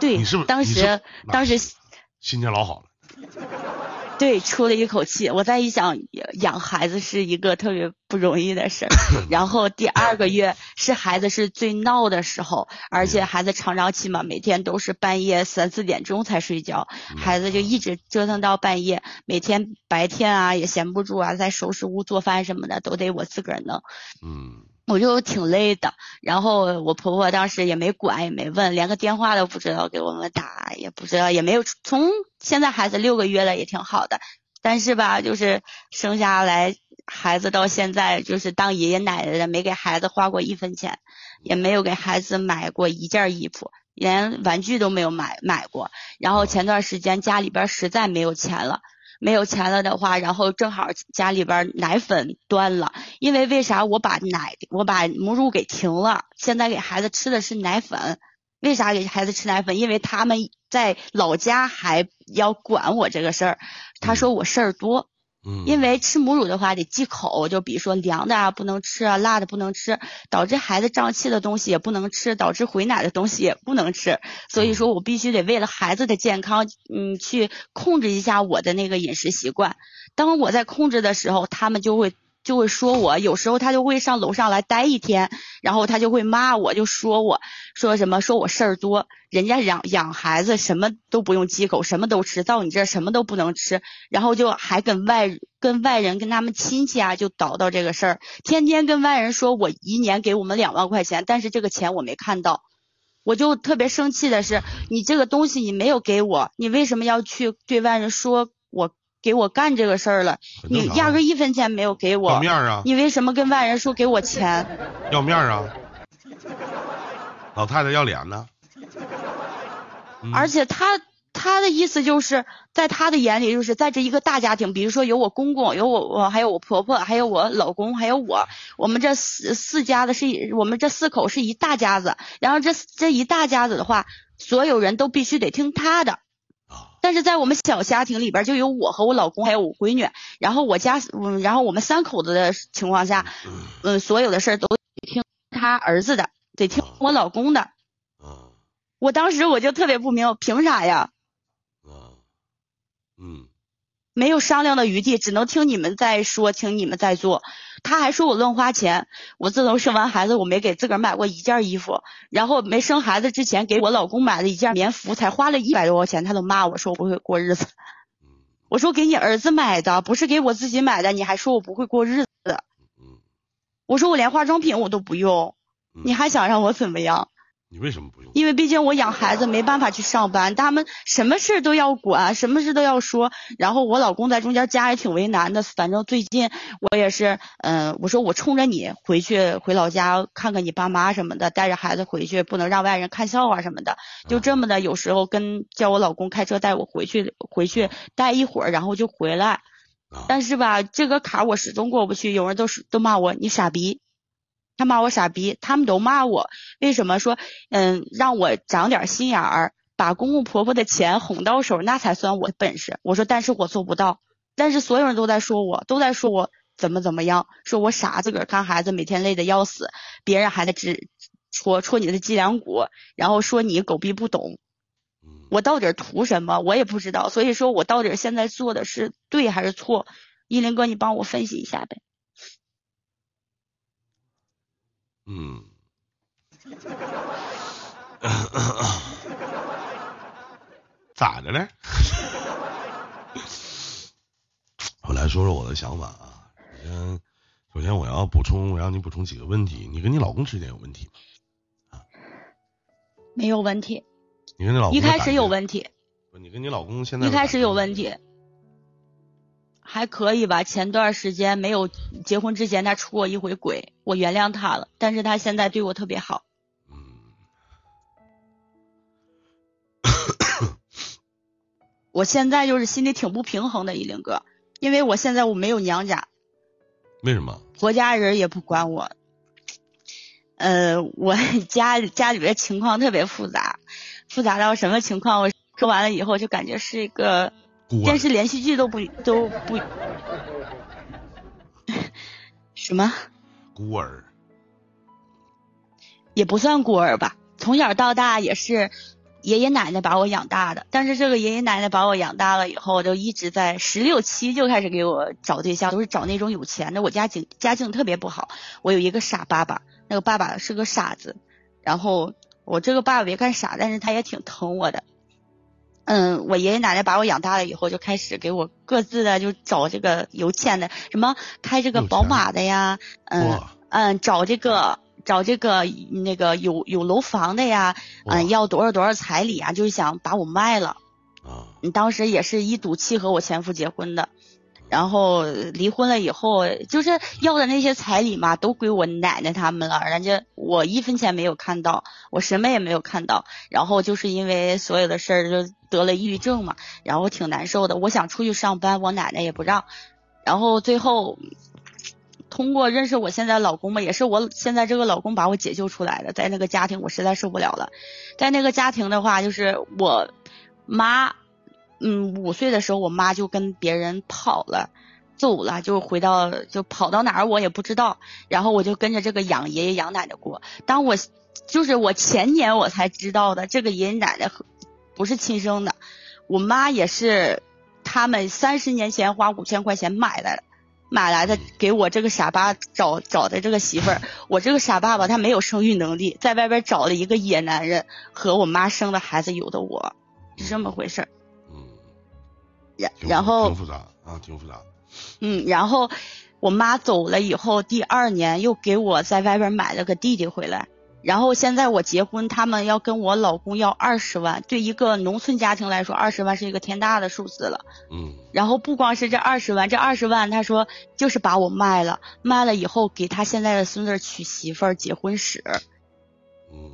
对你是不是？当时当时心情老好了。对，出了一口气。我再一想，养孩子是一个特别不容易的事儿。[laughs] 然后第二个月是孩子是最闹的时候，而且孩子成长期嘛，每天都是半夜三四点钟才睡觉，孩子就一直折腾到半夜。每天白天啊也闲不住啊，在收拾屋、做饭什么的都得我自个儿弄。嗯我就挺累的，然后我婆婆当时也没管，也没问，连个电话都不知道给我们打，也不知道，也没有从现在孩子六个月了，也挺好的，但是吧，就是生下来孩子到现在就是当爷爷奶奶的，没给孩子花过一分钱，也没有给孩子买过一件衣服，连玩具都没有买买过。然后前段时间家里边实在没有钱了。没有钱了的话，然后正好家里边奶粉断了，因为为啥我把奶我把母乳给停了，现在给孩子吃的是奶粉。为啥给孩子吃奶粉？因为他们在老家还要管我这个事儿，他说我事儿多，嗯，因为吃母乳的话得忌口，就比如说凉的啊不能吃啊，辣的不能吃，导致孩子胀气的东西也不能吃，导致回奶的东西也不能吃。所以说我必须得为了孩子的健康，嗯，去控制一下我的那个饮食习惯。当我在控制的时候，他们就会就会说我，有时候他就会上楼上来待一天，然后他就会骂我，就说我说什么说我事儿多，人家养养孩子什么都不用忌口，什么都吃，到你这儿什么都不能吃，然后就还跟外跟外人跟他们亲戚啊就叨叨这个事儿，天天跟外人说我一年给我们两万块钱，但是这个钱我没看到。我就特别生气的是，你这个东西你没有给我，你为什么要去对外人说给我干这个事儿了？你压根一分钱没有给我要我，面儿啊，你为什么跟外人说给我钱？要面儿啊，老太太要脸呢。嗯而且他他的意思就是在他的眼里，就是在这一个大家庭，比如说有我公公，有我我还有我婆婆，还有我老公，还有我，我们这四四家子是我们这四口是一大家子，然后这这一大家子的话，所有人都必须得听他的。啊但是在我们小家庭里边，就有我和我老公还有我闺女，然后我家，嗯，然后我们三口子的情况下，嗯，所有的事儿都得听他儿子的，得听我老公的。啊我当时我就特别不明白，凭啥呀？啊嗯没有商量的余地，只能听你们在说，听你们在做。他还说我乱花钱，我自从生完孩子，我没给自个儿买过一件衣服，然后没生孩子之前给我老公买了一件棉服，才花了一百多块钱，他都骂我说我不会过日子。嗯我说给你儿子买的，不是给我自己买的，你还说我不会过日子。嗯我说我连化妆品我都不用，嗯，你还想让我怎么样？你为什么不用？因为毕竟我养孩子没办法去上班，他们什么事都要管，什么事都要说。然后我老公在中间家也挺为难的，反正最近我也是，嗯、我说我冲着你回去回老家看看你爸妈什么的，带着孩子回去，不能让外人看笑话什么的。就这么的，有时候跟叫我老公开车带我回去，回去待一会儿，然后就回来。啊但是吧，这个坎儿我始终过不去，有人都是都骂我你傻逼，他骂我傻逼，他们都骂我，为什么说嗯让我长点心眼儿，把公公婆婆的钱哄到手，那才算我本事。我说，但是我做不到，但是所有人都在说我，都在说我怎么怎么样，说我傻，自个儿看孩子每天累得要死，别人还在指戳戳你的脊梁骨，然后说你狗逼不懂。嗯我到底图什么？我也不知道。所以说我到底现在做的是对还是错？依林哥，你帮我分析一下呗。嗯，咋的了？我来说说我的想法啊。首先，首先我要补充，我让你补充几个问题。你跟你老公之间有问题吗？没有问题，你跟你老公一开始有，问题，不你跟你老公现在一开始有问题，还可以吧。前段时间没有结婚之前，他出过一回轨，我原谅他了，但是他现在对我特别好。嗯，[coughs] 我现在就是心里挺不平衡的，一林哥，因为我现在我没有娘家，为什么？婆家人也不管我。呃，我家里家里边情况特别复杂，复杂到什么情况？我说完了以后就感觉是一个电视连续剧都不都不什么孤儿，也不算孤儿吧，从小到大也是爷爷奶奶把我养大的。但是这个爷爷奶奶把我养大了以后，就一直在十六七就开始给我找对象，都是找那种有钱的。我家境家境特别不好，我有一个傻爸爸，那个爸爸是个傻子。然后我这个爸爸别看傻，但是他也挺疼我的。嗯，我爷爷奶奶把我养大了以后，就开始给我各自的就找这个有钱的，什么开这个宝马的呀，嗯嗯，找这个找这个那个有有楼房的呀，嗯，要多少多少彩礼啊，就是想把我卖了。啊，你，当时也是一赌气和我前夫结婚的，然后离婚了以后，就是要的那些彩礼嘛，都归我奶奶他们了，人家我一分钱没有看到，我什么也没有看到，然后就是因为所有的事儿就得了抑郁症嘛，然后挺难受的，我想出去上班，我奶奶也不让，然后最后。通过认识我现在老公嘛，也是我现在这个老公把我解救出来的。在那个家庭，我实在受不了了。在那个家庭的话，就是我妈，嗯，五岁的时候，我妈就跟别人跑了，走了，就回到就跑到哪儿我也不知道。然后我就跟着这个养爷爷养奶奶过。当我就是我前年我才知道的，这个爷爷奶奶和不是亲生的，我妈也是他们三十年前花五千块钱买来的。买来的给我这个傻爸找找的这个媳妇儿，我这个傻爸爸他没有生育能力，在外边找了一个野男人，和我妈生的孩子有的我，是这么回事儿。然后挺复杂啊，挺复杂。嗯，然后我妈走了以后，第二年又给我在外边买了个弟弟回来。然后现在我结婚，他们要跟我老公要二十万，对一个农村家庭来说，二十万是一个天大的数字了。嗯然后不光是这二十万，这二十万他说就是把我卖了，卖了以后给他现在的孙子娶媳妇儿、结婚使，嗯，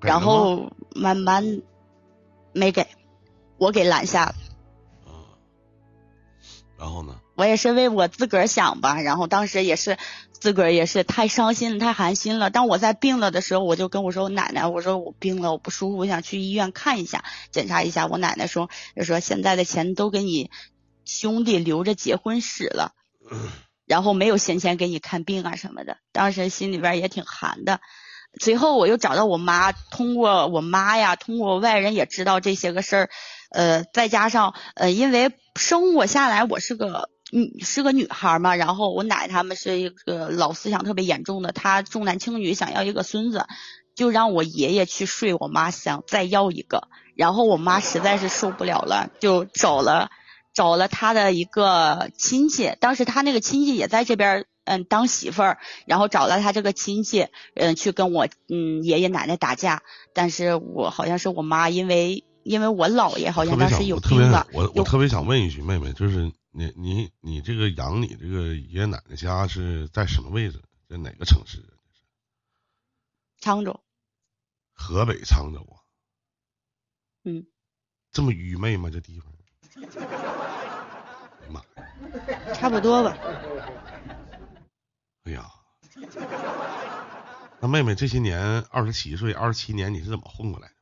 然后慢慢没给，我给拦下了。啊，然后呢？我也是为我自个儿想吧，然后当时也是自个儿也是太伤心了，太寒心了。当我在病了的时候，我就跟我说我奶奶，我说我病了，我不舒服，我想去医院看一下，检查一下。我奶奶说，就说现在的钱都给你兄弟留着结婚使了，[laughs] 然后没有闲钱给你看病啊什么的。当时心里边也挺寒的。随后我又找到我妈，通过我妈呀，通过外人也知道这些个事儿，呃，再加上呃，因为生我下来我是个女是个女孩嘛，然后我奶他们是一个老思想特别严重的，她重男轻女，想要一个孙子，就让我爷爷去睡我妈，想再要一个，然后我妈实在是受不了了，就找了找了他的一个亲戚，当时他那个亲戚也在这边。嗯，当媳妇儿，然后找了他这个亲戚，嗯，去跟我嗯爷爷奶奶打架，但是我好像是我妈，因为因为我姥爷好像当时有特别病了，我我有特别想问一句，妹妹，就是你你你这个养你这个爷爷奶奶家是在什么位置？在哪个城市？沧州，河北沧州啊？嗯，这么愚昧吗？这地方？[laughs] 哎呀妈呀！差不多吧。哎呀，那妹妹这些年二十七岁，二十七年你是怎么混过来的？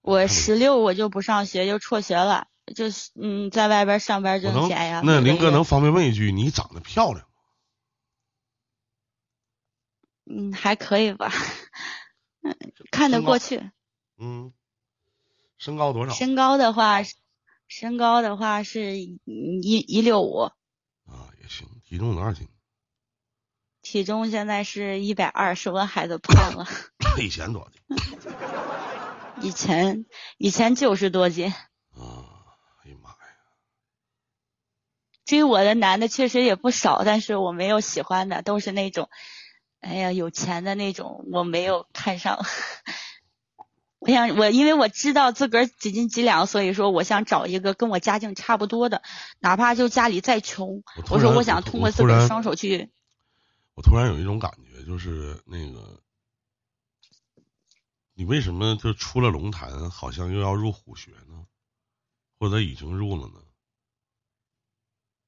我十六我就不上学，就辍学了，就是嗯，在外边上班挣钱呀。那林哥能方便问一句，你长得漂亮吗？嗯，还可以吧，嗯，看得过去。嗯，身高多少？身高的话，身高的话是一一六五。体重多少斤？体重现在是一百二，是我孩子胖了。以前多少斤？[laughs] 以前以前九十多斤，啊，哎呀妈呀！追我的男的确实也不少，但是我没有喜欢的，都是那种，哎呀有钱的那种，我没有看上。我想我因为我知道自个儿几斤几两，所以说我想找一个跟我家境差不多的，哪怕就家里再穷，我我说我想通过自个儿我突然双手去，我突然有一种感觉，就是那个，你为什么就出了龙潭，好像又要入虎穴呢？或者已经入了呢？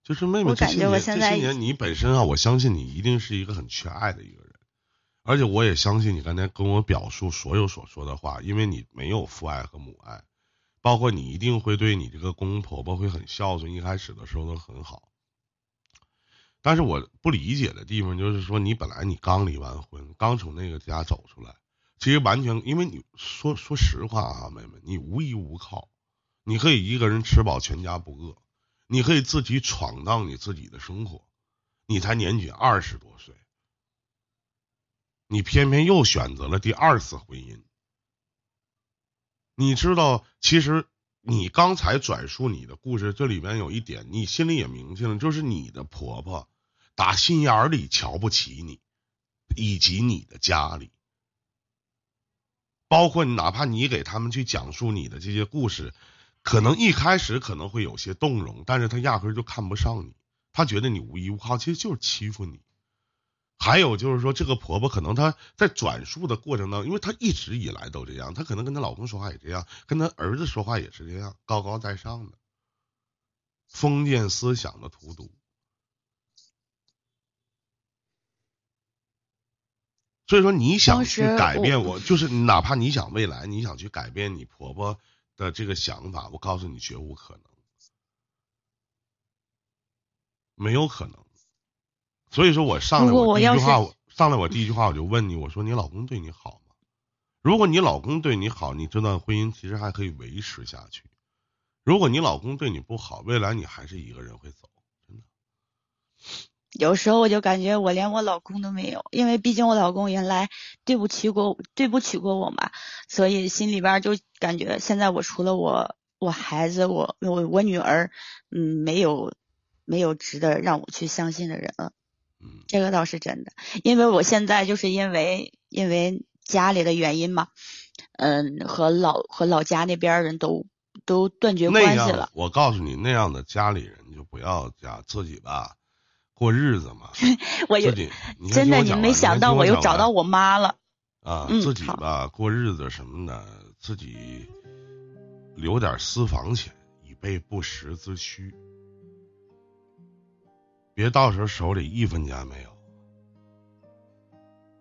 就是妹妹我感觉我现在已些年你本身啊，我相信你一定是一个很缺爱的一个人，而且我也相信你刚才跟我表述所有所说的话，因为你没有父爱和母爱，包括你一定会对你这个公公婆婆会很孝顺，一开始的时候都很好。但是我不理解的地方就是说，你本来你刚离完婚，刚从那个家走出来，其实完全因为你说说实话啊，妹妹，你无依无靠，你可以一个人吃饱全家不饿，你可以自己闯荡你自己的生活，你才年仅二十多岁，你偏偏又选择了第二次婚姻。你知道，其实你刚才转述你的故事，这里面有一点，你心里也明白了，就是你的婆婆打心眼儿里瞧不起你，以及你的家里，包括哪怕你给他们去讲述你的这些故事，可能一开始可能会有些动容，但是他压根儿就看不上你，他觉得你无依无靠，其实就是欺负你。还有就是说，这个婆婆可能她在转述的过程当中，因为她一直以来都这样，她可能跟她老公说话也这样，跟她儿子说话也是这样，高高在上的，封建思想的荼毒。所以说，你想去改变我，就是哪怕你想未来，你想去改变你婆婆的这个想法，我告诉你，绝无可能，没有可能。所以说我上来第一句话，我上来我第一句话我就问你，我说你老公对你好吗？如果你老公对你好，你这段婚姻其实还可以维持下去；如果你老公对你不好，未来你还是一个人会走。真的，有时候我就感觉我连我老公都没有，因为毕竟我老公原来对不起过对不起过我嘛，所以心里边儿就感觉现在我除了我我孩子我我我女儿，嗯，没有没有值得让我去相信的人了。嗯这个倒是真的，因为我现在就是因为因为家里的原因嘛，嗯，和老和老家那边人都都断绝关系了。我告诉你，那样的家里人就不要家自己吧，过日子嘛，[laughs] 我有自己真的，你没想到我又找到我我妈了。啊，嗯自己吧过日子什么的，自己留点私房钱，以备不时之需。别到时候手里一分钱没有。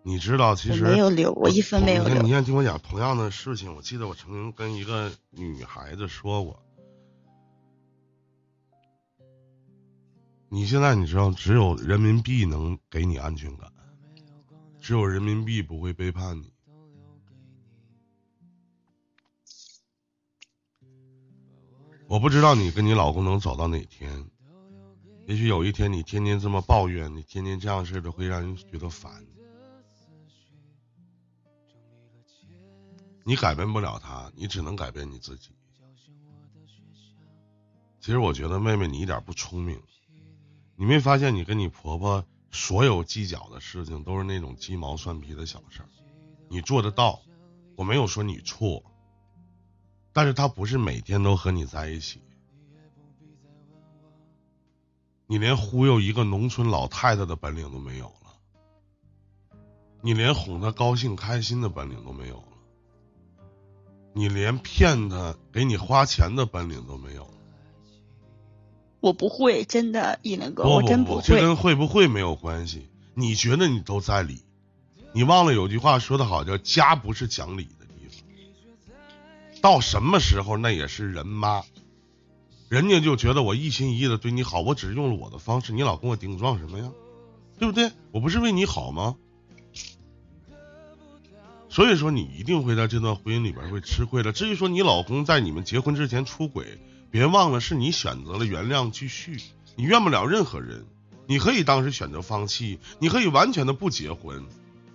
你知道，其我实没有留，我一分没有你看，你留。先听我讲同样的事情。我记得我曾经跟一个女孩子说过，你现在你知道，只有人民币能给你安全感，只有人民币不会背叛你。我不知道你跟你老公能走到哪天，也许有一天你天天这么抱怨，你天天这样式的会让人觉得烦。你改变不了他，你只能改变你自己。其实我觉得妹妹你一点不聪明，你没发现你跟你婆婆所有计较的事情都是那种鸡毛蒜皮的小事儿，你做得到，我没有说你错，但是她不是每天都和你在一起，你连忽悠一个农村老太太的本领都没有了，你连哄她高兴开心的本领都没有了。你连骗她给你花钱的本领都没有。我不会，真的，一能哥，不我真不会，这会。跟会不会没有关系。你觉得你都在理，你忘了有句话说得好，叫家不是讲理的地方。到什么时候那也是人妈，人家就觉得我一心一意的对你好，我只是用了我的方式，你老跟我顶撞什么呀？对不对？我不是为你好吗？所以说，你一定会在这段婚姻里边会吃亏的。至于说你老公在你们结婚之前出轨，别忘了是你选择了原谅继续，你怨不了任何人。你可以当时选择放弃，你可以完全的不结婚，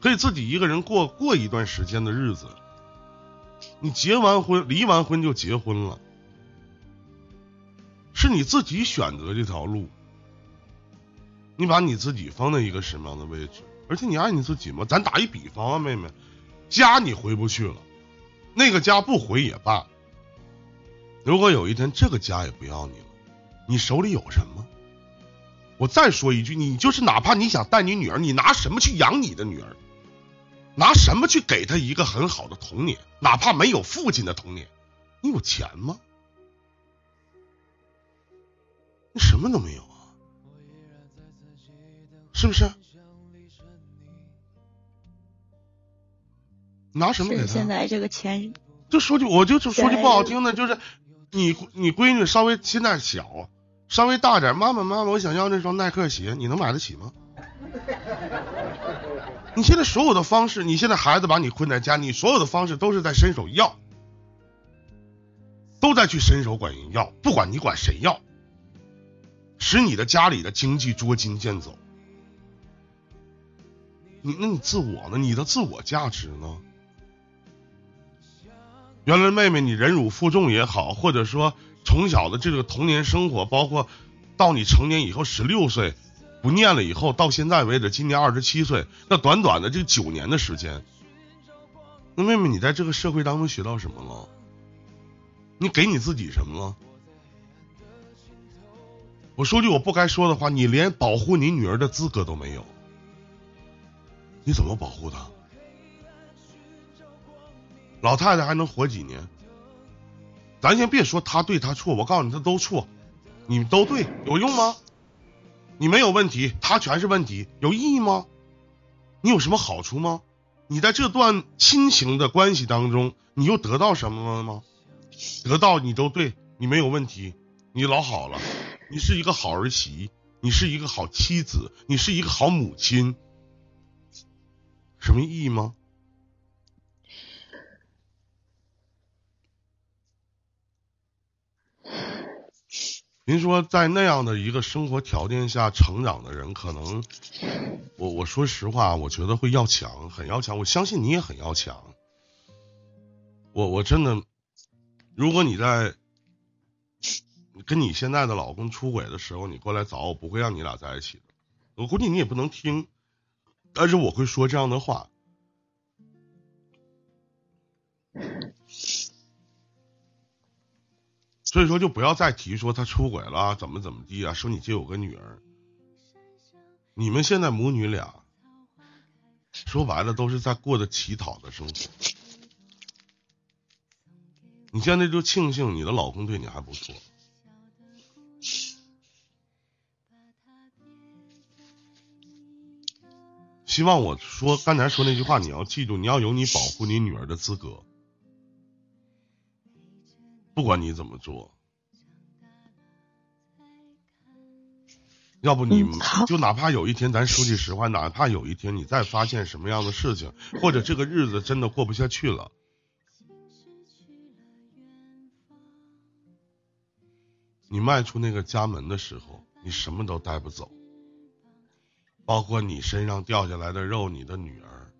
可以自己一个人过过一段时间的日子。你结完婚，离完婚就结婚了，是你自己选择这条路，你把你自己放在一个什么样的位置？而且你爱你自己吗？咱打一比方啊，妹妹，家你回不去了，那个家不回也罢。如果有一天这个家也不要你了，你手里有什么？我再说一句，你就是哪怕你想带你女儿，你拿什么去养你的女儿？拿什么去给她一个很好的童年？哪怕没有父亲的童年，你有钱吗？你什么都没有啊，是不是？拿什么给他？现在这个钱，就说句，我就就说句不好听的，就是你你闺女稍微现在小，稍微大点，妈妈妈妈，我想要那双耐克鞋，你能买得起吗？[laughs] 你现在所有的方式，你现在孩子把你困在家，你所有的方式都是在伸手要，都在去伸手管人要，不管你管谁要，使你的家里的经济捉襟见肘。你那你自我呢？你的自我价值呢？原来妹妹你忍辱负重也好，或者说从小的这个童年生活，包括到你成年以后十六岁不念了以后，到现在为止今年二十七岁，那短短的这九年的时间，那妹妹你在这个社会当中学到什么了？你给你自己什么了？我说句我不该说的话，你连保护你女儿的资格都没有，你怎么保护她？老太太还能活几年？咱先别说她对她错，我告诉你，她都错，你们都对，有用吗？你没有问题，她全是问题，有意义吗？你有什么好处吗？你在这段亲情的关系当中，你又得到什么了吗？得到你都对，你没有问题，你老好了，你是一个好儿媳，你是一个好妻子，你是一个好母亲，什么意义吗？您说，在那样的一个生活条件下成长的人，可能，我我说实话，我觉得会要强，很要强。我相信你也很要强。我我真的，如果你在跟你现在的老公出轨的时候，你过来找我，不会让你俩在一起的。我估计你也不能听，但是我会说这样的话。所以说，就不要再提说他出轨了，怎么怎么地啊，说你就有个女儿。你们现在母女俩，说白了都是在过着乞讨的生活。你现在就庆幸你的老公对你还不错。希望我说刚才说那句话，你要记住，你要有你保护你女儿的资格。不管你怎么做，要不你就哪怕有一天，咱说句实话，哪怕有一天你再发现什么样的事情，或者这个日子真的过不下去了，你迈出那个家门的时候，你什么都带不走，包括你身上掉下来的肉，你的女儿，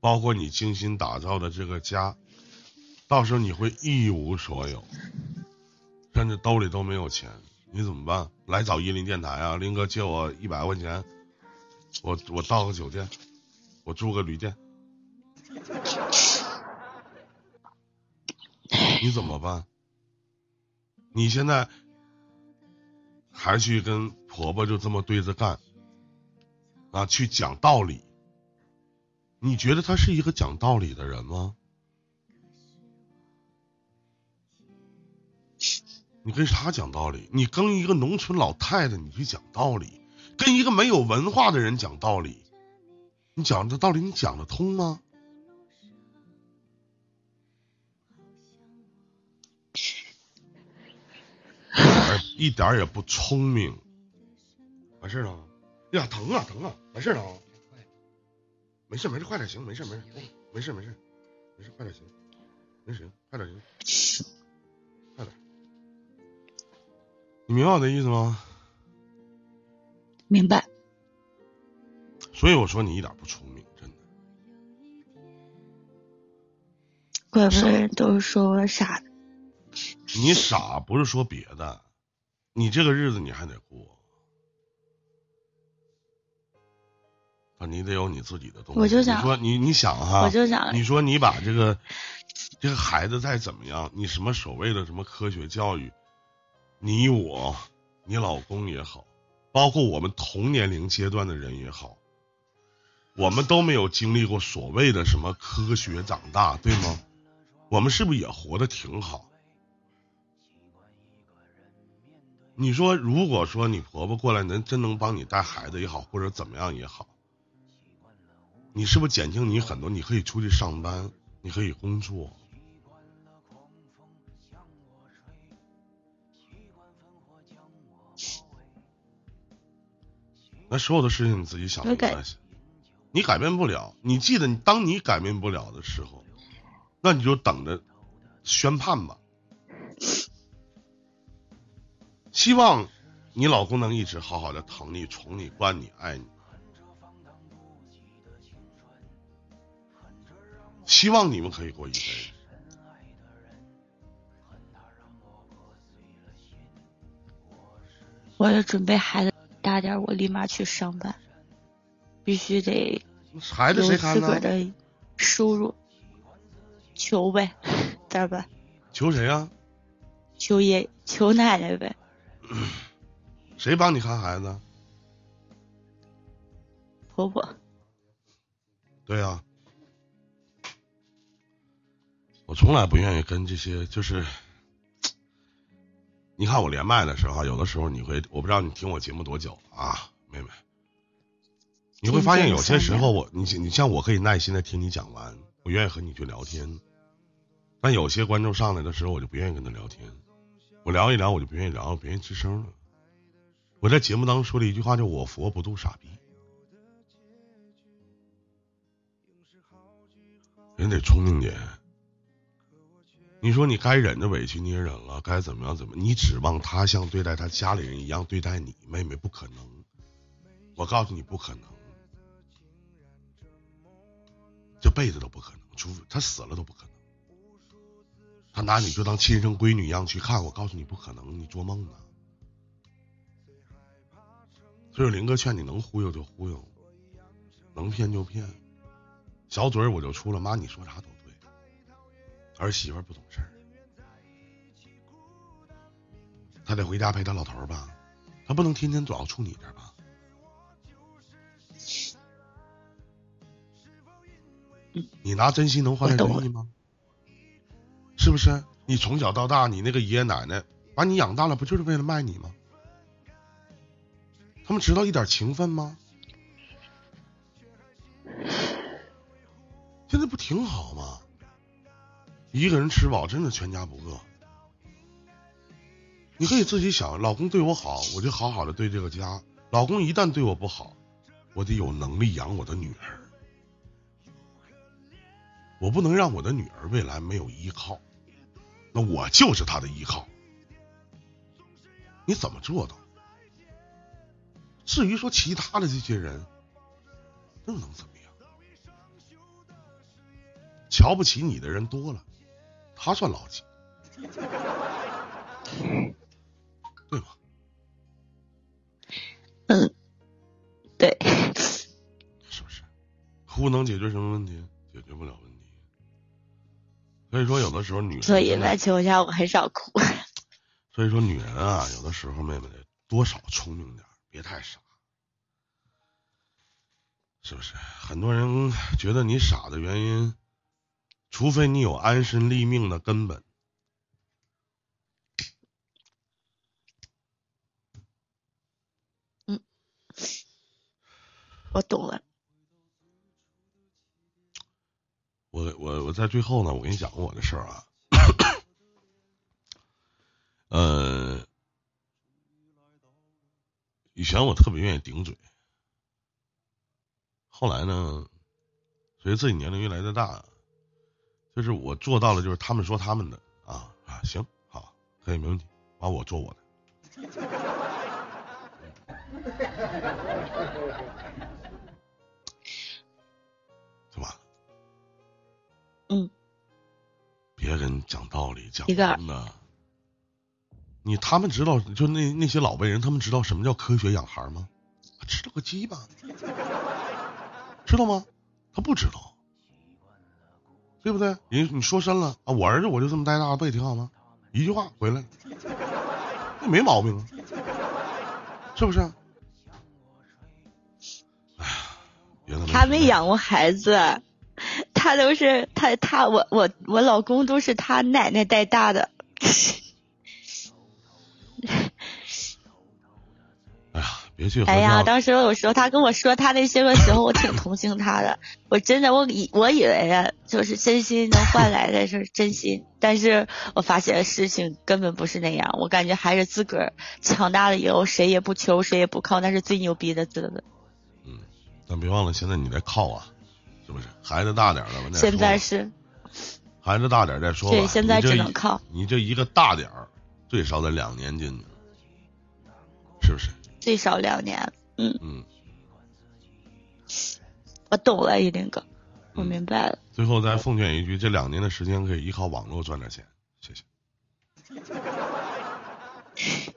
包括你精心打造的这个家。到时候你会一无所有，甚至兜里都没有钱，你怎么办？来找伊林电台啊，林哥借我一百块钱，我我到个酒店，我住个旅店，你怎么办？你现在还去跟婆婆就这么对着干啊？去讲道理？你觉得他是一个讲道理的人吗？你跟啥讲道理？你跟一个农村老太太你去讲道理，跟一个没有文化的人讲道理，你讲这道理你讲得通吗？一点儿也不聪明。完事了？哎呀，疼啊疼啊！完事了啊！没事没事，快点行，没事没事，没事没事，没事快点行，没事快点行，快点。你明白我的意思吗？明白？所以我说你一点不聪明，真的。怪不得人都说我傻的。你傻不是说别的，你这个日子你还得过。啊，你得有你自己的东西。我就想你说你你想哈，我就想你说你把这个这个孩子再怎么样，你什么所谓的什么科学教育，你我，你老公也好，包括我们同年龄阶段的人也好，我们都没有经历过所谓的什么科学长大，对吗？我们是不是也活得挺好？你说，如果说你婆婆过来能真能帮你带孩子也好，或者怎么样也好，你是不是减轻你很多？你可以出去上班，你可以工作。那所有的事情你自己想我改明白。你改变不了，你记得，当你改变不了的时候，那你就等着宣判吧。希望你老公能一直好好的疼你、宠你、惯你、爱你。希望你们可以过一辈子。我要准备孩子大点儿，我立马去上班，必须得孩子有谁看呢？自个的收入，求呗，[laughs] 咋办？求谁呀、求爷求奶奶呗。[clears throat] 谁帮你看孩子？婆婆，对呀、我从来不愿意跟这些，就是，你看我连麦的时候，有的时候你会，我不知道你听我节目多久啊，妹妹，你会发现有些时候我，你你像我可以耐心的听你讲完，我愿意和你去聊天，但有些观众上来的时候，我就不愿意跟他聊天，我聊一聊我就不愿意聊，不愿意吱声了。我在节目当中说了一句话，叫“我佛不渡傻逼”。人得聪明点。你说你该忍的委屈你也忍了，该怎么样怎么？你指望他像对待他家里人一样对待你，妹妹不可能。我告诉你不可能，这辈子都不可能，除非他死了都不可能。他拿你就当亲生闺女一样去看，我告诉你不可能，你做梦呢。所以林哥劝你能忽悠就忽悠，能骗就骗。小嘴儿我就出了，妈你说啥都，儿媳妇儿不懂事儿，他得回家陪他老头儿吧，他不能天天总要处你这儿吧？你拿真心能换来我懂仁义吗？是不是？你从小到大，你那个爷爷奶奶把你养大了，不就是为了卖你吗？他们知道一点情分吗？现在不挺好吗？一个人吃饱，真的全家不饿。你可以自己想，老公对我好，我就好好的对这个家；老公一旦对我不好，我得有能力养我的女儿。我不能让我的女儿未来没有依靠，那我就是她的依靠。你怎么做到？至于说其他的这些人，又能怎么样？瞧不起你的人多了，他算老几？对吗？嗯，对，是不是？哭能解决什么问题？解决不了问题。所以说，有的时候女人所以在情况下我很少哭。所以说，女人啊，有的时候妹妹得多少聪明点儿，别太傻，是不是？很多人觉得你傻的原因，除非你有安身立命的根本。我懂了，我我我在最后呢，我跟你讲过我的事儿啊。[coughs] 呃，以前我特别愿意顶嘴，后来呢，随着自己年龄越来越大，就是我做到了，就是他们说他们的啊啊，行好，可以没问题，把我做我的。是吧。嗯，别人讲道理讲真的，你他们知道，就那那些老辈人，他们知道什么叫科学养孩吗？知道个鸡巴！知道吗？他不知道，对不对？人你说深了啊，我儿子我就这么带大，不也挺好吗？一句话回来，那没毛病啊，是不是？他没养过孩子，他都是他他我我我老公都是他奶奶带大的。别去哎呀，当时我说他跟我说他那些个时候，我挺同情他的。我真的我以我以为啊，就是真心能换来的是真心，但是我发现事情根本不是那样。我感觉还是自个儿强大了以后，谁也不求，谁也不靠，那是最牛逼的滋味。嗯，但别忘了，现在你在靠啊，是不是？孩子大点了，现在是孩子大点再说吧。对现在只能靠你这一个大点儿，最少得两年进去，是不是？最少两年。嗯，嗯。我懂了，一林哥，我嗯明白了。最后再奉劝一句，这两年的时间可以依靠网络赚点钱，谢谢，[laughs]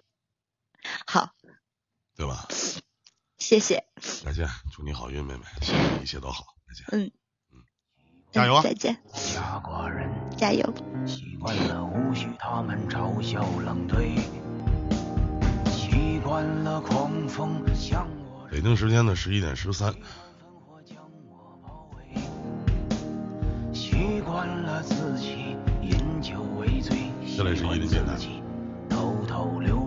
好，对吧？谢谢。再见，祝你好运，妹妹，希望一切都好，再见，嗯嗯，加油啊嗯！再见，家国人加油。习惯了无需他们嘲笑冷对，习惯了狂风向我北京时间的十一点十三，烽火将我包围，习惯了自己饮酒为醉，这里是一林电台。习惯自己偷偷流